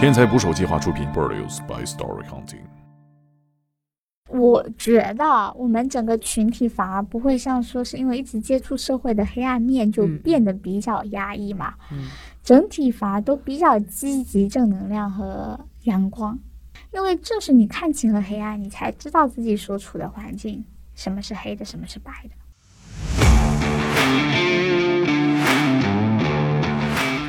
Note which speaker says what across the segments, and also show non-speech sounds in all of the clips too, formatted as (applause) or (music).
Speaker 1: 天才捕手计划出品，Produced by Story Hunting。
Speaker 2: 我觉得我们整个群体反而不会像说是因为一直接触社会的黑暗面就
Speaker 3: 嗯
Speaker 2: 变得比较压抑嘛，
Speaker 3: 嗯
Speaker 2: 整体反而都比较积极、正能量和阳光。因为正是你看清了黑暗，你才知道自己所处的环境什么是黑的，什么是白的。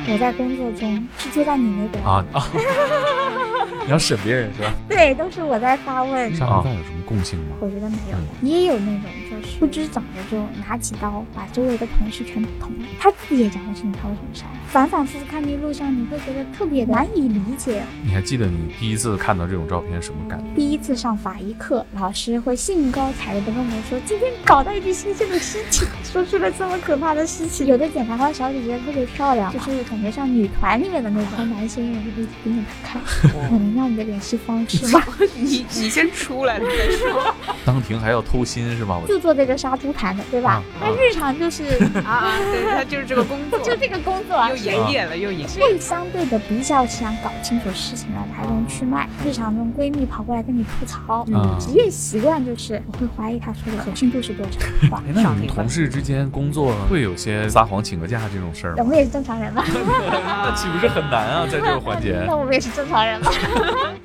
Speaker 2: 我在工作中是接待你那边，
Speaker 4: 啊啊！(laughs) 你要审别人是吧？
Speaker 2: 对，都是我在发问。
Speaker 4: 杀人犯有什么共性吗？
Speaker 2: 我觉得没有你，也有那种就是不知怎么就拿起刀把周围的同事全部捅了，他自己也讲不清他为什么杀人。反反复复看那录像，你会觉得特别难以理解。
Speaker 4: 你还记得你第一次看到这种照片什么感觉？
Speaker 2: 第一次上法医课，老师会兴高采烈地跟我们说，今天搞到一具新鲜的尸体，(laughs) 说出了这么可怕的事情。有的检察官小姐姐特别漂亮，就是感觉像女团里面的那种，男生人就会盯着她看。我能要你的联系方式吗？(laughs)
Speaker 3: 你你先出来了再说
Speaker 4: 当庭还要偷心是吧？我
Speaker 2: 就做这个杀猪盘的，对吧
Speaker 4: 啊？
Speaker 2: 他日常就是 (laughs)
Speaker 3: 啊啊！对，他就是这个工作，(laughs)
Speaker 2: 就这个工作，
Speaker 3: 又营业了，又营业。
Speaker 2: 会相对的比较想搞清楚事情的来龙去脉。日常中闺蜜跑过来跟你吐槽，
Speaker 4: 嗯
Speaker 2: 职业习惯就是我会怀疑她说的可信度是多少。哇
Speaker 4: 哎，那你们同事之间工作会有些撒谎请个假这种事儿吗？
Speaker 2: 我们也是正常人吧？(laughs)
Speaker 4: 那岂不是很难啊？在这个环节
Speaker 2: 那，我们也是正常人吧？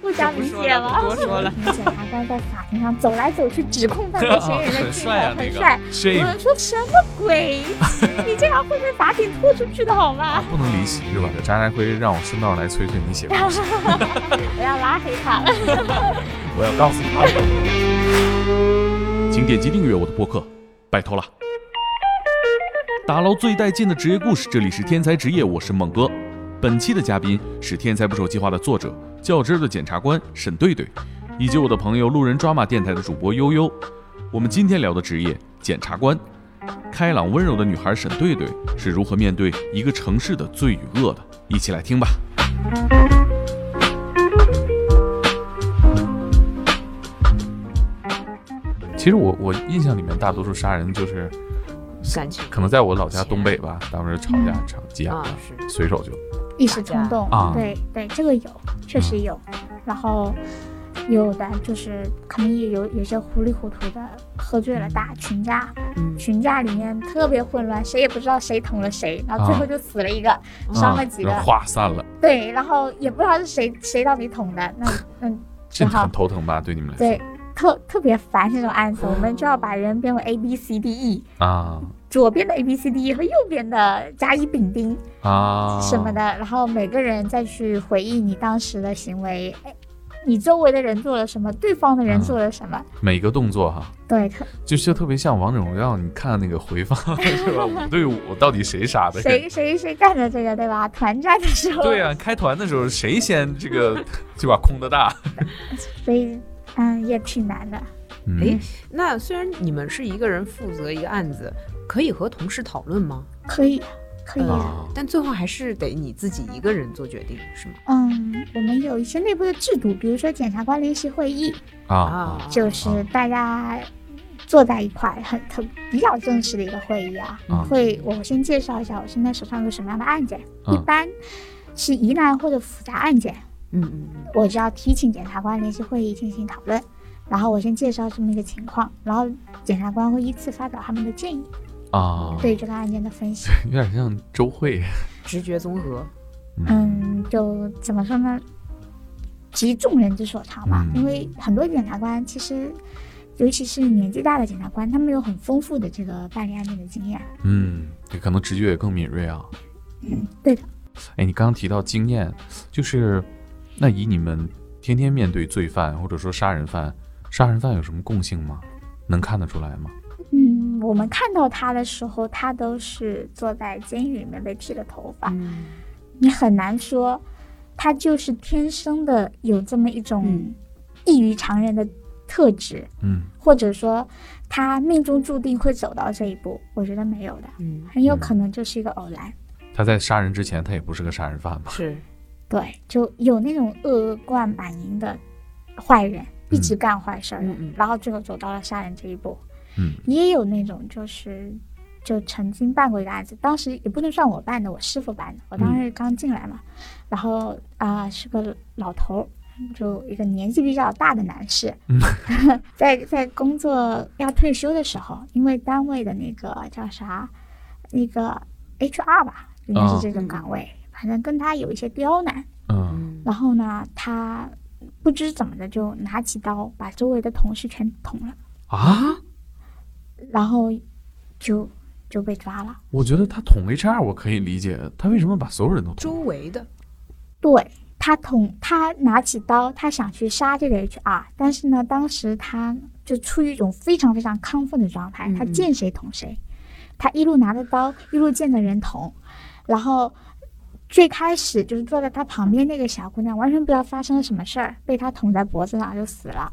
Speaker 2: 互相理解吗？
Speaker 3: 不多说了。
Speaker 2: 检察官在法庭上走来走去，指控犯罪嫌疑人的
Speaker 4: 很
Speaker 2: 镜
Speaker 4: 帅啊那个
Speaker 2: 头很帅。有
Speaker 4: shame
Speaker 2: 人说什么鬼？(laughs) 你这样会被法庭拖出去的好吗？
Speaker 4: 不能离席是吧？渣渣辉让我顺道来催催你写故事，(laughs)
Speaker 2: 我要拉黑他了。(laughs)
Speaker 4: 我要告诉他。
Speaker 1: 请点击订阅我的播客，拜托了。打捞最带劲的职业故事，这里是天才职业，我是猛哥。本期的嘉宾是《天才捕手计划》的作者、较真儿的检察官沈队队，以及我的朋友路人抓马电台的主播悠悠。我们今天聊的职业检察官，开朗温柔的女孩沈队队是如何面对一个城市的罪与恶的？一起来听吧。
Speaker 4: 其实我我印象里面，大多数杀人就是
Speaker 3: 感情
Speaker 4: 可能在我老家东北吧，当时吵架吵急眼
Speaker 3: 啊
Speaker 4: 了，随手就
Speaker 2: 一时冲动
Speaker 4: 啊
Speaker 2: 对对，这个有，确实有。然后有的就是可能也有有些糊里糊涂的喝醉了打群架，
Speaker 3: 嗯。
Speaker 2: 群架里面特别混乱，谁也不知道谁捅了谁，然后最后就死了一个，伤了几个，
Speaker 4: 然后哗散了，
Speaker 2: 对，然后也不知道是谁谁到底捅的，那 (laughs) 那
Speaker 4: 这很头疼吧？对你们来说。
Speaker 2: 对特特别烦这种案子，我们就要把人编为 A B C D E。
Speaker 4: 啊。
Speaker 2: 左边的 A B C D E 和右边的甲乙丙丁
Speaker 4: 啊。
Speaker 2: 什么的，然后每个人再去回忆你当时的行为，哎，你周围的人做了什么，对方的人
Speaker 4: 嗯
Speaker 2: 做了什么，
Speaker 4: 每个动作哈，
Speaker 2: 对，特
Speaker 4: 就是特别像王者荣耀，你看那个回放 (laughs) (laughs) 是吧？五对五到底谁杀的？
Speaker 2: 谁谁谁干的这个，对吧？(laughs) 团战的时候，
Speaker 4: 对呀、开团的时候谁先这个就把空的大？
Speaker 2: 所以嗯也挺难的。
Speaker 4: 嗯
Speaker 3: 哎，那虽然你们是一个人负责一个案子，可以和同事讨论吗？
Speaker 2: 可以，可以。
Speaker 4: 啊
Speaker 3: 但最后还是得你自己一个人做决定，是吗？
Speaker 2: 嗯，我们有一些内部的制度，比如说检察官联席会议，
Speaker 4: 啊
Speaker 2: 就是大家坐在一块，很很比较正式的一个会议啊。
Speaker 4: 啊
Speaker 2: 会，我先介绍一下我现在手上有什么样的案件，
Speaker 4: 嗯
Speaker 2: 一般是疑难或者复杂案件，
Speaker 3: 嗯嗯嗯
Speaker 2: 我就要提请检察官联席会议进行讨论。然后我先介绍这么一个情况，然后检察官会依次发表他们的建议，
Speaker 4: 啊，
Speaker 2: 对这个案件的分析。(laughs)
Speaker 4: 有点像周慧。
Speaker 3: 直觉综合，
Speaker 2: 嗯，就怎么说呢？集众人之所长嘛，
Speaker 4: 嗯
Speaker 2: 因为很多检察官其实，尤其是年纪大的检察官，他们有很丰富的这个办理案件的经验。
Speaker 4: 嗯，对，可能直觉也更敏锐啊。
Speaker 2: 嗯，对的。
Speaker 4: 哎，你刚刚提到经验，就是那以你们天天面对罪犯或者说杀人犯，杀人犯有什么共性吗？能看得出来吗？
Speaker 2: 嗯，我们看到他的时候，他都是坐在监狱里面被剃了头发，
Speaker 3: 嗯
Speaker 2: 你很难说他就是天生的有这么一种
Speaker 3: 嗯
Speaker 2: 异于常人的特质，
Speaker 4: 嗯
Speaker 2: 或者说他命中注定会走到这一步。我觉得没有的，
Speaker 3: 嗯，
Speaker 2: 很有可能就是一个偶然。
Speaker 4: 他在杀人之前，他也不是个杀人犯吧？
Speaker 3: 是
Speaker 2: 对，就有那种恶贯满盈的坏人，一直干坏事儿，然后最后走到了杀人这一步。
Speaker 4: 嗯。
Speaker 2: 也有那种就是就曾经办过一个案子，当时也不能算我办的，我师傅办的。我当时刚进来嘛，然后啊、是个老头儿，就一个年纪比较大的男士，(laughs) 在在工作要退休的时候，因为单位的那个叫啥，那个 HR 吧，应该是这种岗位，反正跟他有一些刁难。
Speaker 4: 嗯。
Speaker 3: 嗯。
Speaker 2: 然后呢，他不知怎么的就拿起刀把周围的同事全捅了，
Speaker 4: 啊，
Speaker 2: 然后就就被抓了。
Speaker 4: 我觉得他捅 HR 我可以理解，他为什么把所有人都捅周？
Speaker 3: 围的，
Speaker 2: 对他捅，他拿起刀，他想去杀这个 HR，但是呢，当时他就处于一种非常非常亢奋的状态，他见谁捅谁，他一路拿着刀，一路见着人捅，然后最开始就是坐在他旁边那个小姑娘，完全不知道发生了什么事儿，被他捅在脖子上就死了。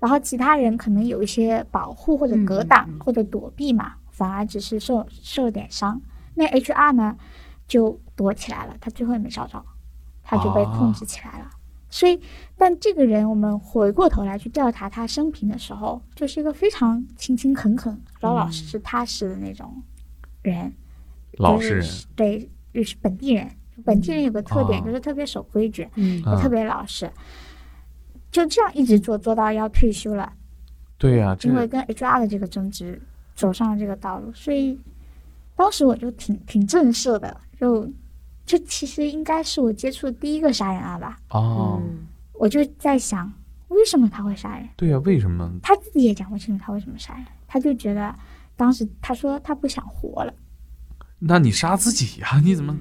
Speaker 2: 然后其他人可能有一些保护或者格挡或者躲避嘛，反而只是受受了点伤。那 HR 呢就躲起来了，他最后也没找着，他就被控制起来了。所以，但这个人我们回过头来去调查他生平的时候，就是一个非常勤勤恳恳、老老实实、踏实的那种人。就是
Speaker 4: 老实人，
Speaker 2: 对，就是本地人。本地人有个特点，
Speaker 4: 哦
Speaker 2: 就是特别守规矩，
Speaker 3: 嗯
Speaker 2: 也特
Speaker 4: 嗯，
Speaker 2: 别老实。就这样一直做做到要退休了，
Speaker 4: 对呀，这
Speaker 2: 因为跟 HR 的这个争执走上了这个道路，所以当时我就挺挺震慑的，就这其实应该是我接触的第一个杀人案吧。
Speaker 4: 哦，
Speaker 3: 嗯
Speaker 2: 我就在想，为什么他会杀人？
Speaker 4: 对呀，为什么？
Speaker 2: 他自己也讲不清楚他为什么杀人，他就觉得当时他说他不想活了，
Speaker 4: 那你杀自己呀？你怎么？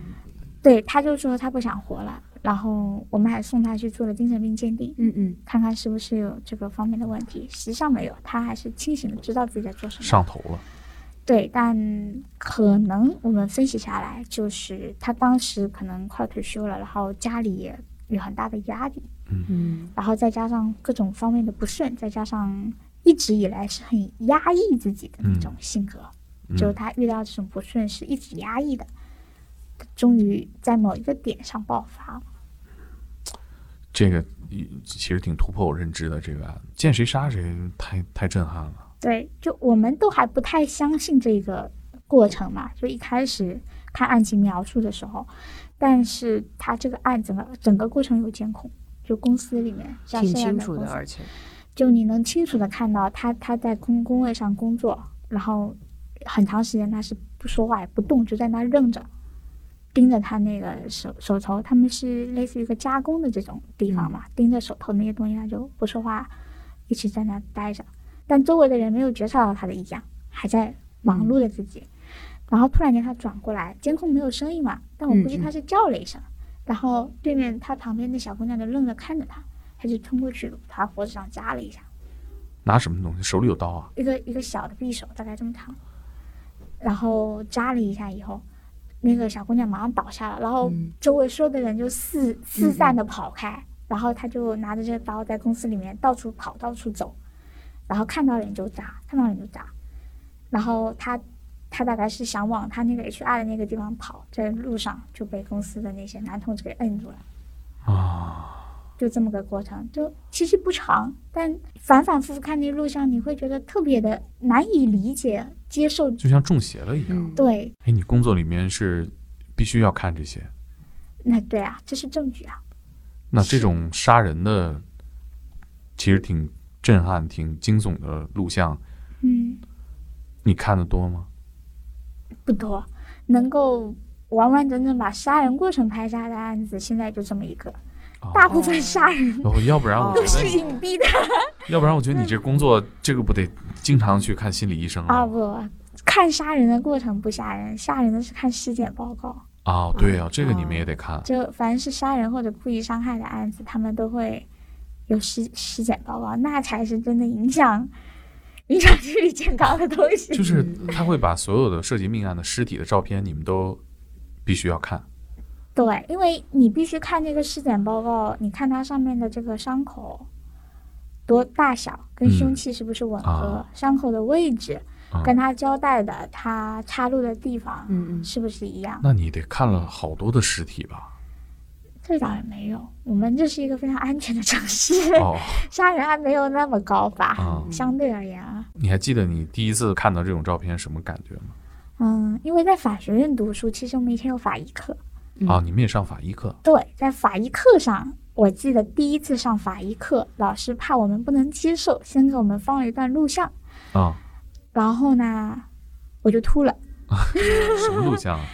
Speaker 2: 对，他就说他不想活了。然后我们还送他去做了精神病鉴定，
Speaker 3: 嗯嗯
Speaker 2: 看看是不是有这个方面的问题。实际上没有，他还是清醒的，知道自己在做什么。
Speaker 4: 上头了？
Speaker 2: 对，但可能我们分析下来，就是他当时可能快退休了，然后家里也有很大的压力，
Speaker 3: 嗯
Speaker 2: 然后再加上各种方面的不顺，再加上一直以来是很压抑自己的那种性格，
Speaker 4: 嗯
Speaker 2: 就他遇到这种不顺是一直压抑的，终于在某一个点上爆发了。
Speaker 4: 这个其实挺突破我认知的。这个案见谁杀谁，太太震撼了。
Speaker 2: 对，就我们都还不太相信这个过程嘛，就一开始看案情描述的时候，但是他这个案整个整个过程有监控，就公司里面像
Speaker 3: 挺
Speaker 2: 现在
Speaker 3: 清楚的，而且
Speaker 2: 就你能清楚的看到他他在工工位上工作，然后很长时间他是不说话也不动，就在那儿愣着，盯着他那个手手头，他们是类似于一个加工的这种地方嘛，盯着手头那些东西，他就不说话，一直在那儿待着。但周围的人没有觉察到他的异样，还在忙碌着自己。然后突然间他转过来，监控没有声音嘛，但我估计他是叫了一声，然后对面他旁边的小姑娘就愣着看着他，他就冲过去把他脖子上扎了一下，
Speaker 4: 拿什么东西？手里有刀啊？
Speaker 2: 一个一个小的匕首，大概这么长，然后扎了一下以后，那个小姑娘马上倒下了，然后
Speaker 3: 嗯。
Speaker 2: 周围所有的人就四四散的跑开，然后他就拿着这个刀在公司里面到处跑，到处走，然后看到人就扎，看到人就扎，然后他他大概是想往他那个 HR 的那个地方跑，在路上就被公司的那些男同志给摁住了。
Speaker 4: 啊，
Speaker 2: 就这么个过程，就其实不长，但反反复复看那录像，你会觉得特别的难以理解、接受。
Speaker 4: 就像中邪了一样。
Speaker 3: 嗯
Speaker 2: 对，
Speaker 4: 哎，你工作里面是必须要看这些。
Speaker 2: 那对啊，这是证据啊。
Speaker 4: 那这种杀人的，其实挺震撼、挺惊悚的录像，
Speaker 2: 嗯，
Speaker 4: 你看的多吗？
Speaker 2: 不多，能够完完整整把杀人过程拍下来的案子，现在就这么一个。
Speaker 4: 啊
Speaker 2: 大部分杀人
Speaker 4: 哦，要不然我
Speaker 3: 哦
Speaker 2: 都是，隐蔽的 (laughs)
Speaker 4: 要不然我觉得你这工作，这个不得经常去看心理医生
Speaker 2: 啊！
Speaker 4: 啊？
Speaker 2: 不，看杀人的过程不吓人，吓人的是看尸检报告。
Speaker 4: 啊，对啊，这个你们也得看。
Speaker 2: 就凡是杀人或者故意伤害的案子，他们都会有尸尸检报告，那才是真的影响 (laughs) 影响心理健康的东西。
Speaker 4: 就是他会把所有的涉及命案的尸体的照片，你们都必须要看。
Speaker 2: 对，因为你必须看这个尸检报告，你看它上面的这个伤口多大小，跟
Speaker 4: 嗯
Speaker 2: 凶器是不是吻合，
Speaker 4: 啊
Speaker 2: 伤口的位置，
Speaker 4: 啊
Speaker 2: 跟他交代的他插入的地方、
Speaker 3: 嗯嗯
Speaker 2: 是不是一样？
Speaker 4: 那你得看了好多的尸体吧？
Speaker 2: 这倒也没有，我们这是一个非常安全的城市，
Speaker 4: 哦，(laughs)
Speaker 2: 杀人案没有那么高吧？
Speaker 4: 啊
Speaker 2: 相对而言啊，
Speaker 4: 你还记得你第一次看到这种照片什么感觉吗？
Speaker 2: 嗯，因为在法学院读书，其实我们以前有法医课。
Speaker 4: 啊，你们也上法医课
Speaker 2: 对，在法医课上，我记得第一次上法医课，老师怕我们不能接受，先给我们放了一段录像，
Speaker 4: 啊？
Speaker 2: 然后呢，我就吐了。(laughs)
Speaker 4: 什么录像啊？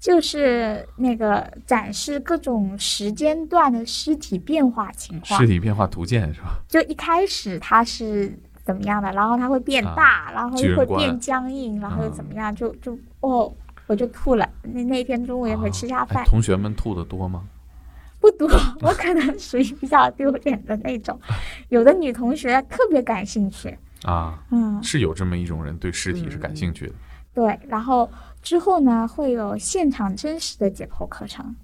Speaker 2: 就是那个展示各种时间段的尸体变化情况
Speaker 4: 尸，体变化图鉴是吧？
Speaker 2: 就一开始它是怎么样的，然后它会变大，然后又会变僵硬，然后又
Speaker 4: 啊
Speaker 2: 怎么样，就就哦，我就吐了。那那天中午也没吃下饭，
Speaker 4: 哎同学们吐的多吗？(laughs)
Speaker 2: 不多，我可能 (laughs) 属于比较丢脸的那种。有的女同学特别感兴趣，
Speaker 4: 啊，
Speaker 2: 嗯，
Speaker 4: 是有这么一种人对尸体是感兴趣的
Speaker 2: 对。然后之后呢，会有现场真实的解剖课程，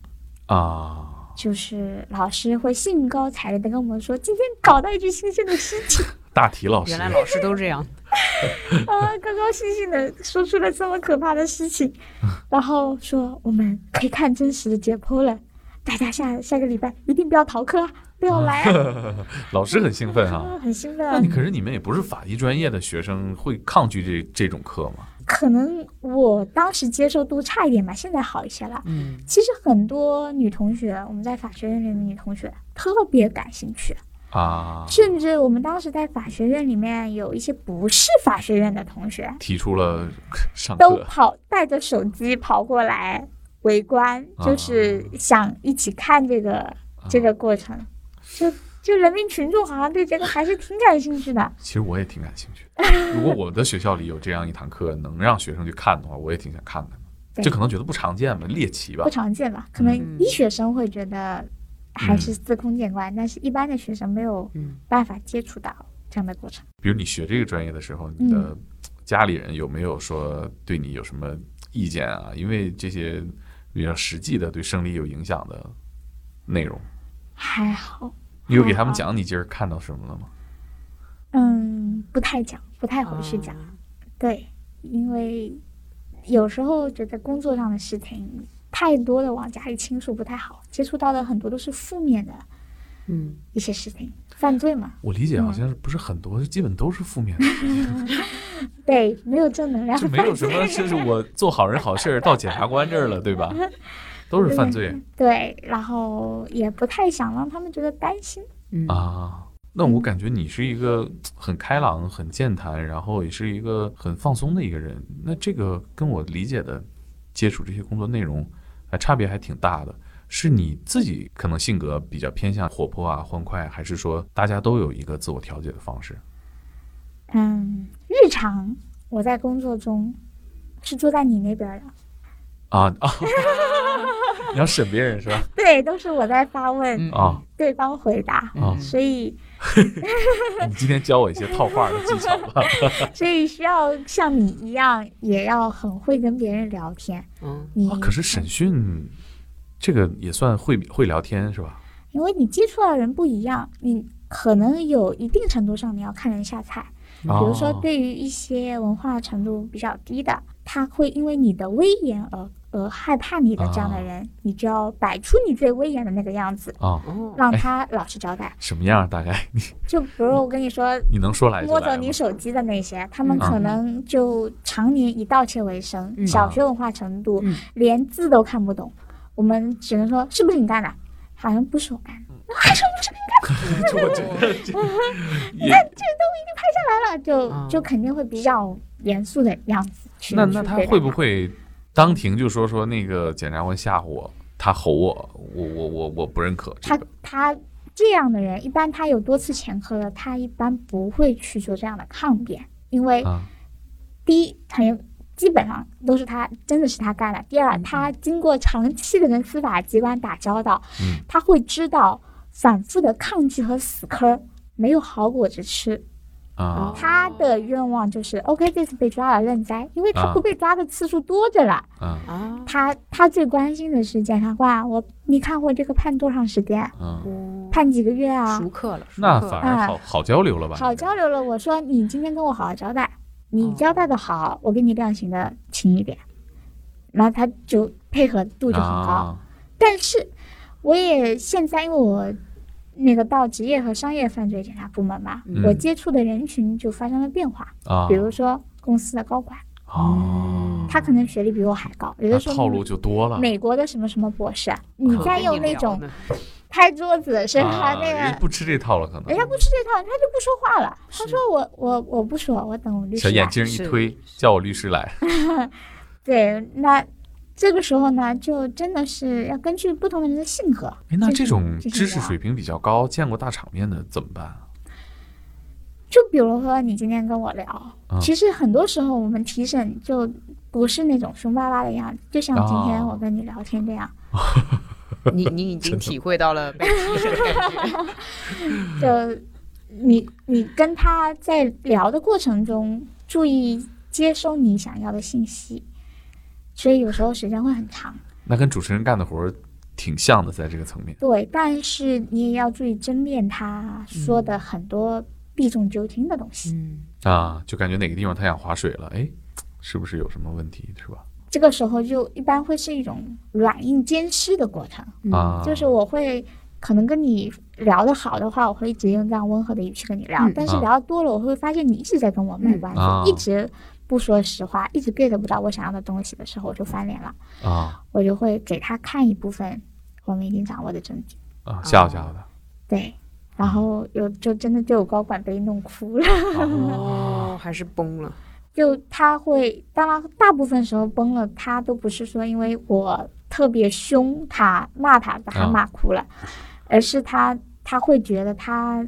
Speaker 4: 啊。
Speaker 2: 就是老师会兴高采烈的跟我们说，今天搞到一具新鲜的尸体，(laughs)
Speaker 4: 大体老师
Speaker 3: 原来老师都这样。(laughs)
Speaker 2: 啊，高高兴兴的说出了这么可怕的事情，然后说我们可以看真实的解剖了，大家下下个礼拜一定不要逃课啊，不要来啊，(laughs)
Speaker 4: 老师很兴奋哈、
Speaker 2: 啊。(laughs) 很兴奋啊。
Speaker 4: 那你。可是你们也不是法医专业的学生，会抗拒这这种课吗？
Speaker 2: 可能我当时接受度差一点吧，现在好一些了。
Speaker 3: 嗯，
Speaker 2: 其实很多女同学，我们在法学院里的女同学特别感兴趣，
Speaker 4: 啊，
Speaker 2: 甚至我们当时在法学院里面有一些不是法学院的同学，
Speaker 4: 提出了上
Speaker 2: 都跑带着手机跑过来围观，就是想一起看这个、这个过程。就就人民群众好像对这个还是挺感兴趣的。
Speaker 4: 其实我也挺感兴趣。如果我的学校里有这样一堂课，能让学生去看的话，我也挺想看看的。
Speaker 2: 对
Speaker 4: 这可能觉得不常见吧，猎奇吧
Speaker 2: 不。常见吧？可能
Speaker 3: 嗯
Speaker 2: 医学生会觉得还是司空见惯，但是一般的学生没有
Speaker 3: 嗯
Speaker 2: 办法接触到这样的过程。
Speaker 4: 比如你学这个专业的时候，你的家里人有没有说对你有什么意见啊？因为这些比较实际的对生理有影响的内容，
Speaker 2: 还好，
Speaker 4: 你有给他们讲你今儿看到什么了吗？
Speaker 2: 嗯，不太讲，不太回去讲。
Speaker 3: 啊
Speaker 2: 对，因为有时候觉得工作上的事情太多的往家里倾诉不太好，接触到的很多都是负面的
Speaker 3: 嗯，
Speaker 2: 一些事情，犯罪嘛。
Speaker 4: 我理解好像是不是很多，基本都是负面的事情，(laughs)
Speaker 2: 对，没有正能量，(laughs)
Speaker 4: 就没有什么就是我做好人好事儿到检察官这儿了，对吧？(laughs) 都是犯罪
Speaker 2: 对，然后也不太想让他们觉得担心。
Speaker 3: 嗯
Speaker 4: 啊。那我感觉你是一个很开朗、很健谈，然后也是一个很放松的一个人。那这个跟我理解的接触这些工作内容，还差别还挺大的。是你自己可能性格比较偏向活泼啊、欢快，还是说大家都有一个自我调节的方式？
Speaker 2: 嗯，日常我在工作中是坐在你那边的，
Speaker 4: 啊啊！(laughs) 你要审别人是吧？(laughs)
Speaker 2: 对，都是我在发问，
Speaker 3: 嗯
Speaker 4: 啊
Speaker 2: 对方回答，
Speaker 4: 啊！
Speaker 2: 所以 (laughs)
Speaker 4: 你今天教我一些套话的技巧吧。(laughs)
Speaker 2: 所以需要像你一样，也要很会跟别人聊天。
Speaker 3: 嗯
Speaker 2: 你、
Speaker 4: 啊，可是审讯这个也算会会聊天是吧？
Speaker 2: 因为你接触到的人不一样，你可能有一定程度上你要看人下菜。比如说，
Speaker 4: 哦
Speaker 2: 对于一些文化程度比较低的，他会因为你的威严而而害怕你的这样的人，你就要摆出你最威严的那个样子，
Speaker 4: 啊，
Speaker 3: 哦，
Speaker 2: 让他老实交代。
Speaker 4: 什么样？大概你 (laughs)
Speaker 2: 就比如我跟你说，
Speaker 4: 你能说来就
Speaker 2: 摸走你手机的那些，他们
Speaker 4: 嗯
Speaker 2: 可能就常年以盗窃为生，
Speaker 3: 嗯
Speaker 2: 小学文化程度、
Speaker 3: 嗯
Speaker 2: 连字都看不懂，我们只能说是不是你干的？好像不是我干的，还说不是你
Speaker 4: 就 (laughs) 我觉得 (laughs) 这也
Speaker 2: 来了，就、
Speaker 3: 啊
Speaker 2: 就肯定会比较严肃的样子去。
Speaker 4: 那那他会不会当庭就说说那个检察官吓唬我，他吼我，我我我我不认可这
Speaker 2: 他
Speaker 4: 个。
Speaker 2: 他这样的人，一般他有多次前科了，他一般不会去做这样的抗辩，因为
Speaker 4: 啊
Speaker 2: 第一，他有基本上都是他真的是他干的；第二，他经过长期的跟司法机关打交道，
Speaker 4: 嗯。
Speaker 2: 他会知道反复的抗拒和死磕没有好果子吃。
Speaker 4: 啊
Speaker 2: 他的愿望就是，OK，这次被抓了认栽，因为他
Speaker 4: 啊
Speaker 2: 不被抓的次数多着了。他他最关心的是检察官，我你看我这个判多长时间？判几个月啊？
Speaker 3: 熟客了，
Speaker 4: 那反而好好交流了吧？
Speaker 2: 好交流了。我说你今天跟我好好交代，你交代的好，我给你量刑的轻一点。然后他就配合度就很高。
Speaker 4: 啊
Speaker 2: 但是我也现在因为我那个到职业和商业犯罪检察部门嘛，
Speaker 3: 嗯
Speaker 2: 我接触的人群就发生了变化，
Speaker 4: 啊，
Speaker 2: 比如说公司的高管，
Speaker 4: 哦，
Speaker 2: 他可能学历比我还高，有的时候
Speaker 4: 套路就多了。
Speaker 2: 美国的什么什么博士，你
Speaker 3: 可
Speaker 2: 再用那种 (laughs) 拍桌子是吧？
Speaker 4: 啊，
Speaker 2: 那个
Speaker 4: 人家不吃这套了，可能
Speaker 2: 人家不吃这套，他就不说话了。他说我我我不说，我等我律师。
Speaker 4: 小眼镜一推，叫我律师来。(laughs)
Speaker 2: 对，那这个时候呢，就真的是要根据不同的人的性格。
Speaker 4: 哎，那这种知识水平比较高、见过大场面的怎么办啊？
Speaker 2: 就比如说你今天跟我聊，
Speaker 4: 嗯
Speaker 2: 其实很多时候我们提审就不是那种凶巴巴的样子，就像今天
Speaker 4: 哦
Speaker 2: 我跟你聊天这样，(laughs) (laughs)
Speaker 3: 你你已经体会到了被提审的感觉。(laughs)
Speaker 2: 就你你跟他在聊的过程中，注意接收你想要的信息，所以有时候时间会很长。
Speaker 4: 那跟主持人干的活儿挺像的，在这个层面。
Speaker 2: 对，但是你也要注意甄别他说的很多避重就轻的东西。
Speaker 3: 嗯，
Speaker 4: 啊，就感觉哪个地方他想划水了，哎，是不是有什么问题，是吧？
Speaker 2: 这个时候就一般会是一种软硬兼施的过程，
Speaker 3: 嗯
Speaker 4: 啊，
Speaker 2: 就是我会可能跟你聊得好的话，我会一直用这样温和的语气跟你聊，
Speaker 3: 嗯
Speaker 2: 但是
Speaker 4: 啊
Speaker 2: 聊得多了，我会发现你一直在跟我卖关子，
Speaker 4: 啊
Speaker 2: 一直不说实话，一直 get 不到我想要的东西的时候，我就翻脸了，
Speaker 4: 啊
Speaker 2: 我就会给他看一部分我们已经掌握的证据，
Speaker 4: 啊，吓唬吓唬他。
Speaker 2: 对。然后有就真的就有高管被弄哭了，
Speaker 3: 哦，(laughs) 还是崩了。
Speaker 2: 就他会，当然大部分时候崩了，他都不是说因为我特别凶他骂他把他
Speaker 4: 啊
Speaker 2: 骂哭了，而是他他会觉得他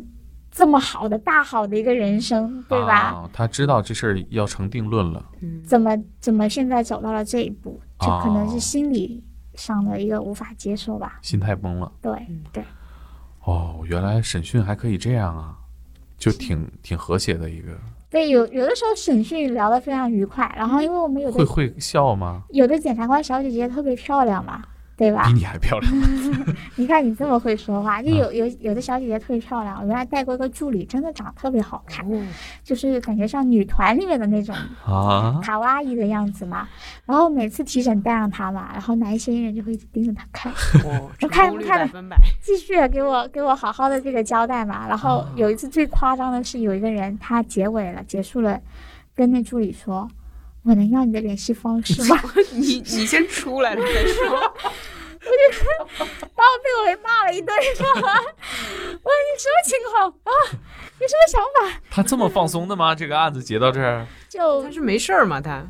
Speaker 2: 这么好的大好的一个人生，对吧？
Speaker 4: 啊？他知道这事儿要成定论了。
Speaker 3: 嗯，
Speaker 2: 怎么怎么现在走到了这一步，这可能
Speaker 4: 哦
Speaker 2: 是心理上的一个无法接受吧？
Speaker 4: 心态崩了。
Speaker 2: 对
Speaker 3: 嗯
Speaker 2: 对，
Speaker 4: 哦，原来审讯还可以这样啊，就挺挺和谐的一个。
Speaker 2: 对，有有的时候审讯聊得非常愉快，然后因为我们有的
Speaker 4: 会会笑吗？
Speaker 2: 有的检察官小姐姐特别漂亮嘛，对吧
Speaker 4: 比？你还漂亮。(laughs)
Speaker 2: 你看你这么会说话，就
Speaker 4: 嗯
Speaker 2: 有有有的小姐姐特别漂亮，我原来带过一个助理，真的长得特别好看，
Speaker 3: 哦，
Speaker 2: 就是感觉像女团里面的那种
Speaker 4: 啊，
Speaker 2: 卡哇伊的样子嘛。然后每次提审带上她嘛，然后男嫌疑人就会一直盯着她看，
Speaker 3: 哦，
Speaker 2: 我
Speaker 3: 成功率
Speaker 2: 看看。继续给我给我好好的这个交代嘛。然后有一次最夸张的是，有一个人他结尾了，结束了，跟那助理说：“我能要你的联系方式吗？” (laughs)
Speaker 3: 你你先出来了再说。
Speaker 2: 我就把我被我给骂了一顿，知道吗？我说你什么情况啊？你什么想法？
Speaker 4: 他这么放松的吗？这个案子结到这儿，
Speaker 2: 就
Speaker 3: 他是没事儿吗，他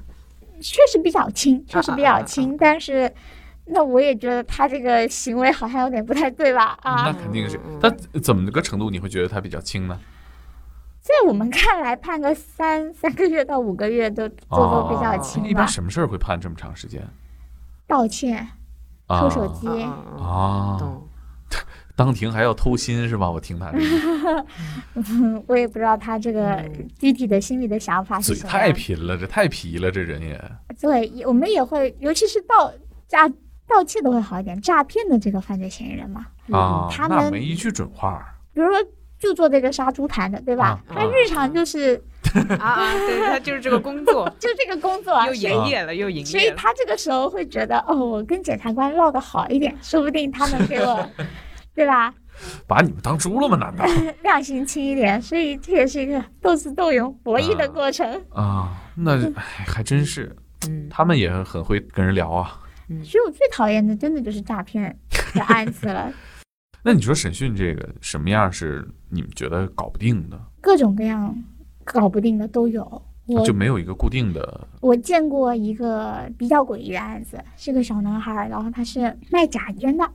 Speaker 2: 确实比较轻，确实比较轻，但是那我也觉得他这个行为好像有点不太对吧？
Speaker 4: 啊那
Speaker 2: 啊，
Speaker 4: 肯定是
Speaker 3: 嗯。
Speaker 4: 他怎么个程度你会觉得他比较轻呢？
Speaker 2: 在我们看来，判个三三个月到五个月都都都比较轻
Speaker 4: 一般。什么事儿会判这么长时间？
Speaker 2: 道歉、
Speaker 4: 啊
Speaker 2: 偷手机，
Speaker 3: 啊。(laughs)
Speaker 4: 当庭还要偷心是吧？我听他这个 (laughs)
Speaker 2: 我也不知道他这个
Speaker 3: 嗯
Speaker 2: 具体的心里的想法是什么太。
Speaker 4: 贫了，这太皮了，这人也
Speaker 2: 对，我们也会，尤其是盗诈盗窃都会好一点，诈骗的这个犯罪嫌疑人嘛，
Speaker 4: 啊，
Speaker 2: 他们
Speaker 4: 那没一句准话。
Speaker 2: 比如说就做这个杀猪盘的，对吧？
Speaker 4: 啊
Speaker 2: 他日常就是、(laughs)
Speaker 3: 啊啊，对他就是这个工作 (laughs)
Speaker 2: 就这个工作啊，(laughs)
Speaker 3: 又
Speaker 2: 所以
Speaker 3: 营业了，又营业
Speaker 2: 所以。他这个时候会觉得，哦，我跟检察官唠得好一点，说不定他能给我，对吧？
Speaker 4: 把你们当猪了吗？难道
Speaker 2: 量刑轻一点，所以这也是一个斗智斗勇、博弈的
Speaker 4: 啊
Speaker 2: 过程。
Speaker 4: 啊？那哎，还真是，
Speaker 3: 嗯
Speaker 4: 他们也很会跟人聊啊。
Speaker 2: 所以我最讨厌的真的就是诈骗的案子了，
Speaker 4: 那你说审讯这个什么样是你们觉得搞不定的？
Speaker 2: 各种各样搞不定的都有。我
Speaker 4: 就没有一个固定的
Speaker 2: 我见过一个比较诡异的案子，是个小男孩儿，然后他是卖假烟的，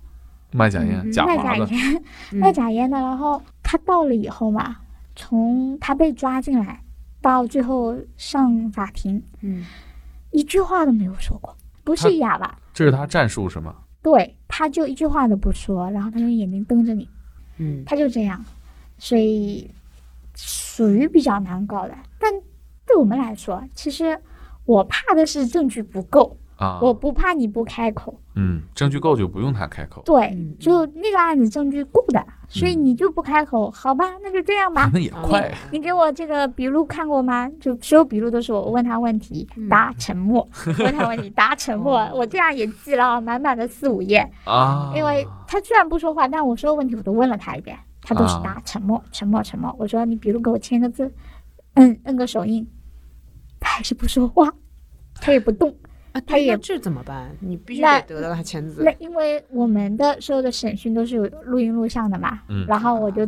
Speaker 4: 卖假烟、
Speaker 3: 嗯
Speaker 4: 假
Speaker 2: 卖假烟，(laughs)
Speaker 3: 嗯
Speaker 2: 卖假烟的。然后他到了以后嘛，从他被抓进来到最后上法庭，
Speaker 3: 嗯
Speaker 2: 一句话都没有说过，不是哑巴，
Speaker 4: 这是他战术是吗？
Speaker 2: 对，他就一句话都不说，然后他用眼睛瞪着你，
Speaker 3: 嗯。
Speaker 2: 他就这样，所以属于比较难搞的。但对我们来说，其实我怕的是证据不够，
Speaker 4: 啊，
Speaker 2: 我不怕你不开口。
Speaker 4: 嗯，证据够就不用他开口，
Speaker 2: 对
Speaker 3: 嗯，
Speaker 2: 就那个案子证据够的，所以
Speaker 4: 嗯
Speaker 2: 你就不开口，好吧，那就这样吧。(laughs)
Speaker 4: 那也快。
Speaker 2: 你给我这个笔录看过吗？就所有笔录都是我问他问题，
Speaker 3: 嗯
Speaker 2: 答沉默，问他问题，答沉默 (laughs)
Speaker 3: 哦。
Speaker 2: 我这样也记了啊满满的四五页，
Speaker 4: 啊，
Speaker 2: 因为他虽然不说话，但我所有问题我都问了他一遍，他都是答
Speaker 4: 啊
Speaker 2: 沉默，沉默，沉默。我说你笔录给我签个字，摁摁个手印，他还是不说话，他也不动。
Speaker 3: 啊，
Speaker 2: 他也
Speaker 3: 这怎么办？你必须得得到他签字
Speaker 2: 那。因为我们的所有的审讯都是有录音录像的嘛，
Speaker 4: 嗯
Speaker 2: 然后我就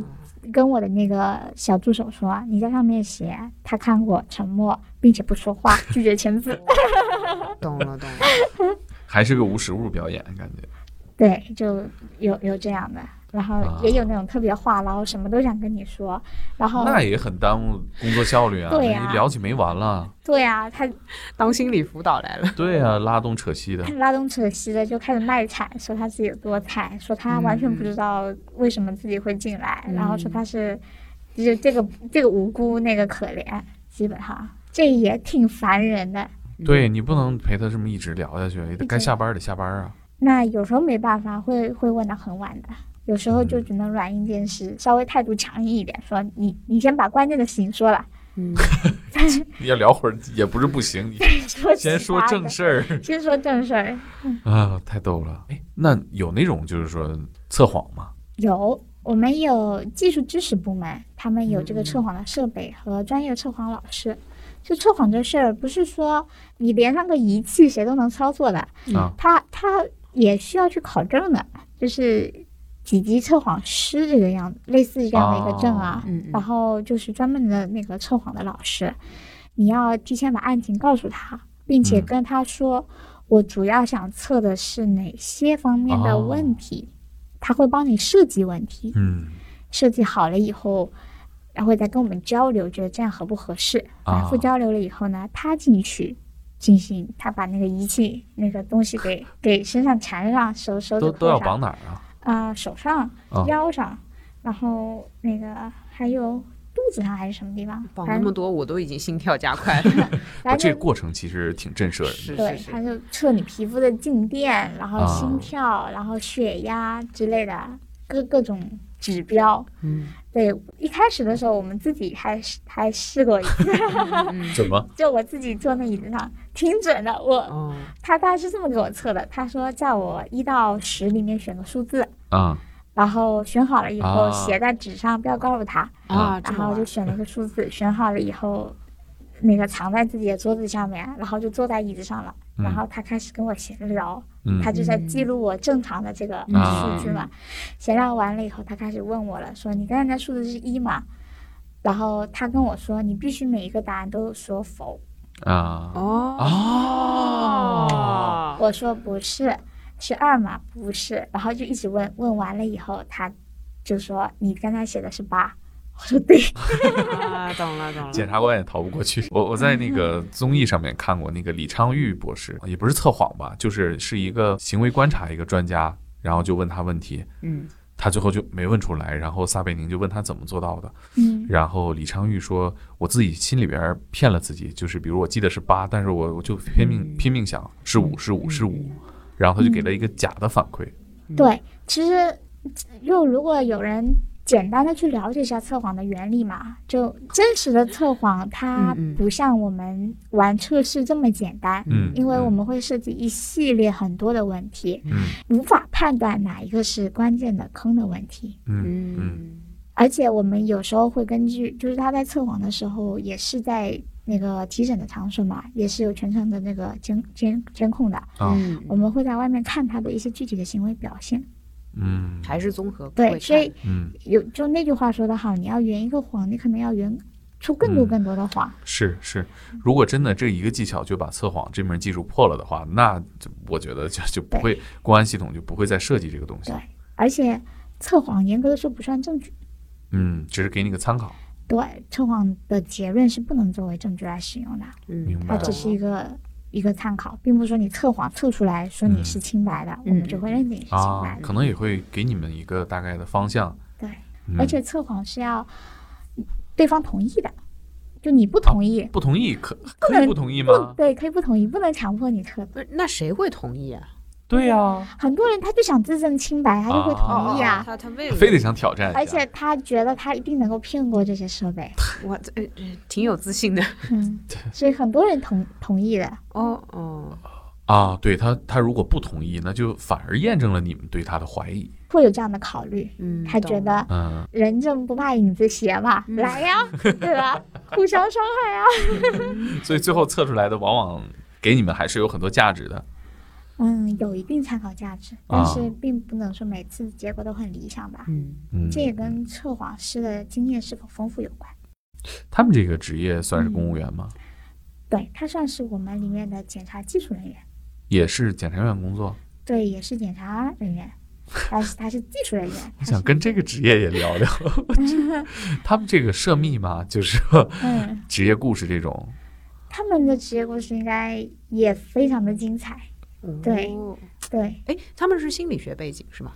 Speaker 2: 跟我的那个小助手说，你在上面写他看过沉默，并且不说话，拒绝签字。
Speaker 3: 懂 (laughs) 了懂了。(laughs)
Speaker 4: 还是个无实物表演，感觉。
Speaker 2: 对，就有有这样的，然后
Speaker 4: 啊
Speaker 2: 也有那种特别话唠，什么都想跟你说，然后
Speaker 4: 那也很耽误工作效率啊！
Speaker 2: 对呀
Speaker 4: 你聊起没完了。
Speaker 2: 对啊，他
Speaker 3: 当心理辅导来了。
Speaker 4: 对啊，拉东扯西的。
Speaker 2: 拉东扯西的就开始卖惨，说他自己有多惨，说他完全不知道为什么自己会进来，然后说他是就是这个这个无辜那个可怜，基本上这也挺烦人的。
Speaker 4: 对你不能陪他这么一直聊下去，也得该下班得下班啊。
Speaker 2: 那有时候没办法，会会问到很晚的，有时候就只能软硬兼施，稍微态度强硬一点，说你你先把关键的事情说了，
Speaker 3: 嗯，
Speaker 4: 你 (laughs) 要聊会儿也不是不行，你 (laughs) 先说正事儿
Speaker 2: 先说正事儿。
Speaker 4: 啊，太逗了。哎，那有那种就是说测谎吗？
Speaker 2: 有，我们有技术支持部门，他们有这
Speaker 4: 嗯
Speaker 2: 个测谎的设备和专业测谎老师。就测谎这事儿，不是说你连上个仪器谁都能操作的，
Speaker 4: 啊
Speaker 2: 他他也需要去考证的，就是几级测谎师这个样子，类似这样的一个证啊。
Speaker 3: 嗯
Speaker 2: 然后就是专门的那个测谎的老师，你要提前把案情告诉他，并且
Speaker 4: 嗯
Speaker 2: 跟他说，我主要想测的是哪些方面的
Speaker 4: 哦
Speaker 2: 问题，他会帮你设计问题，
Speaker 4: 嗯
Speaker 2: 设计好了以后，然后再跟我们交流，觉得这样合不合适。
Speaker 4: 啊
Speaker 2: 反复交流了以后呢，他进去进行，他把那个仪器那个东西给给身上缠上，手手
Speaker 4: 都都要绑哪儿啊？
Speaker 2: 啊、手上
Speaker 4: 啊、
Speaker 2: 腰上，然后那个还有肚子上还是什么地方，反正
Speaker 3: 绑那么多，我都已经心跳加快了。(laughs) (laughs)
Speaker 4: 这个过程其实挺震慑人的。
Speaker 2: 对，
Speaker 3: 是
Speaker 2: 他就测你皮肤的静电，然后
Speaker 4: 啊
Speaker 2: 心跳，然后血压之类的各各种指标。
Speaker 3: 嗯
Speaker 2: 对，一开始的时候我们自己还试还试过一次，
Speaker 3: 嗯
Speaker 4: 怎么？(laughs)
Speaker 2: 就我自己坐那椅子上，挺准的。我
Speaker 3: 哦，
Speaker 2: 他大概是这么给我测的，他说叫我一到十里面选个数字，
Speaker 4: 啊
Speaker 2: 然后选好了以后
Speaker 4: 啊
Speaker 2: 写在纸上，不要告诉他。
Speaker 3: 啊，
Speaker 2: 然后就选了一个数字，选好了以后，那个藏在自己的桌子下面，然后就坐在椅子上了。然后他开始跟我闲聊，
Speaker 4: 嗯
Speaker 2: 他就在记录我正常的这个
Speaker 4: 啊
Speaker 2: 数字嘛。闲聊完了以后，他开始问我了，说你刚才那数字是一嘛？然后他跟我说，你必须每一个答案都说否。
Speaker 4: 啊
Speaker 3: 哦
Speaker 4: 哦！
Speaker 2: 我说不是，是二嘛？不是。然后就一直问，问完了以后，他就说你刚才写的是八。我说对。
Speaker 3: 啊，懂了懂了。
Speaker 4: 检察官也逃不过去。我我在那个综艺上面看过那个李昌钰博士，也不是测谎吧，就是是一个行为观察一个专家，然后就问他问题，
Speaker 3: 嗯
Speaker 4: 他最后就没问出来，然后撒贝宁就问他怎么做到的，
Speaker 2: 嗯。
Speaker 4: 然后李昌钰说我自己心里边骗了自己，就是比如我记得是八，但是我我就拼命
Speaker 3: 嗯。
Speaker 4: 拼命想是五是五是五，然后他就给了一个假的反馈。
Speaker 2: 对，其实就如果有人简单的去了解一下测谎的原理嘛，就真实的测谎它不像我们玩测试这么简单，
Speaker 4: 嗯，
Speaker 2: 因为我们会涉及一系列很多的问题，
Speaker 4: 嗯。
Speaker 2: 无法判断哪一个是关键的坑的问题。
Speaker 4: 嗯
Speaker 2: 而且我们有时候会根据，就是他在测谎的时候，也是在那个提审的场所嘛，也是有全程的那个监监监控的，我们会在外面看他的一些具体的行为表现。
Speaker 4: 嗯
Speaker 3: 还是综合
Speaker 2: 对，所以
Speaker 4: 嗯
Speaker 2: 有就那句话说的好，你要圆一个谎，你可能要圆出更多
Speaker 4: 嗯
Speaker 2: 更多的谎。
Speaker 4: 是是，如果真的这一个技巧就把测谎这门技术破了的话，那就我觉得就就不会公安系统就不会再设计这个东西
Speaker 2: 对。而且测谎严格的说不算证据，
Speaker 4: 嗯，只是给你个参考。
Speaker 2: 对，测谎的结论是不能作为证据来使用的，
Speaker 3: 嗯，
Speaker 4: 明白
Speaker 2: 它只是一个一个参考，并不是说你测谎测出来说你是清白的，我们就会认定你是清白
Speaker 4: 啊，
Speaker 2: 的。
Speaker 4: 可能也会给你们一个大概的方向。
Speaker 2: 对，
Speaker 4: 嗯
Speaker 2: 而且测谎是要对方同意的，就你不同意，
Speaker 4: 不同意可
Speaker 2: 不能
Speaker 4: 可以不同意吗？
Speaker 2: 对，可以不同意，不能强迫你测。
Speaker 3: 不是那谁会同意啊？
Speaker 4: 对呀，
Speaker 2: 很多人他就想自证清白，他就会同意啊。
Speaker 3: 他他为了
Speaker 4: 非得想挑战。
Speaker 2: 而且他觉得他一定能够骗过这些设备，(laughs)
Speaker 3: 我这挺有自信的。
Speaker 2: 嗯，所以很多人同同意的。
Speaker 3: 哦哦，
Speaker 4: 啊，对他他如果不同意，那就反而验证了你们对他的怀疑。
Speaker 2: 会有这样的考虑，
Speaker 3: 嗯，
Speaker 2: 他觉得
Speaker 4: 嗯，
Speaker 2: 人正不怕影子斜嘛，
Speaker 3: 嗯
Speaker 2: 来呀，(laughs) 对吧？互相伤害啊。(laughs)
Speaker 4: 所以最后测出来的往往给你们还是有很多价值的。
Speaker 2: 嗯，有一定参考价值，
Speaker 4: 啊
Speaker 2: 但是并不能说每次结果都很理想吧。
Speaker 3: 嗯
Speaker 4: 嗯，
Speaker 2: 这也跟测谎师的经验是否丰富有关。
Speaker 4: 他们这个职业算是公务员吗？
Speaker 2: 对，他算是我们里面的检查技术人员，
Speaker 4: 也是检察院工作。
Speaker 2: 对，也是检察人员，(laughs) 但是他是技术人员。
Speaker 4: 我想跟这个职业也聊聊，(laughs) 他们这个涉密嘛？就是说
Speaker 2: 嗯，
Speaker 4: 职业故事这种，
Speaker 2: 他们的职业故事应该也非常的精彩。对
Speaker 3: 哦
Speaker 2: 对，
Speaker 3: 哎，他们是心理学背景是吗？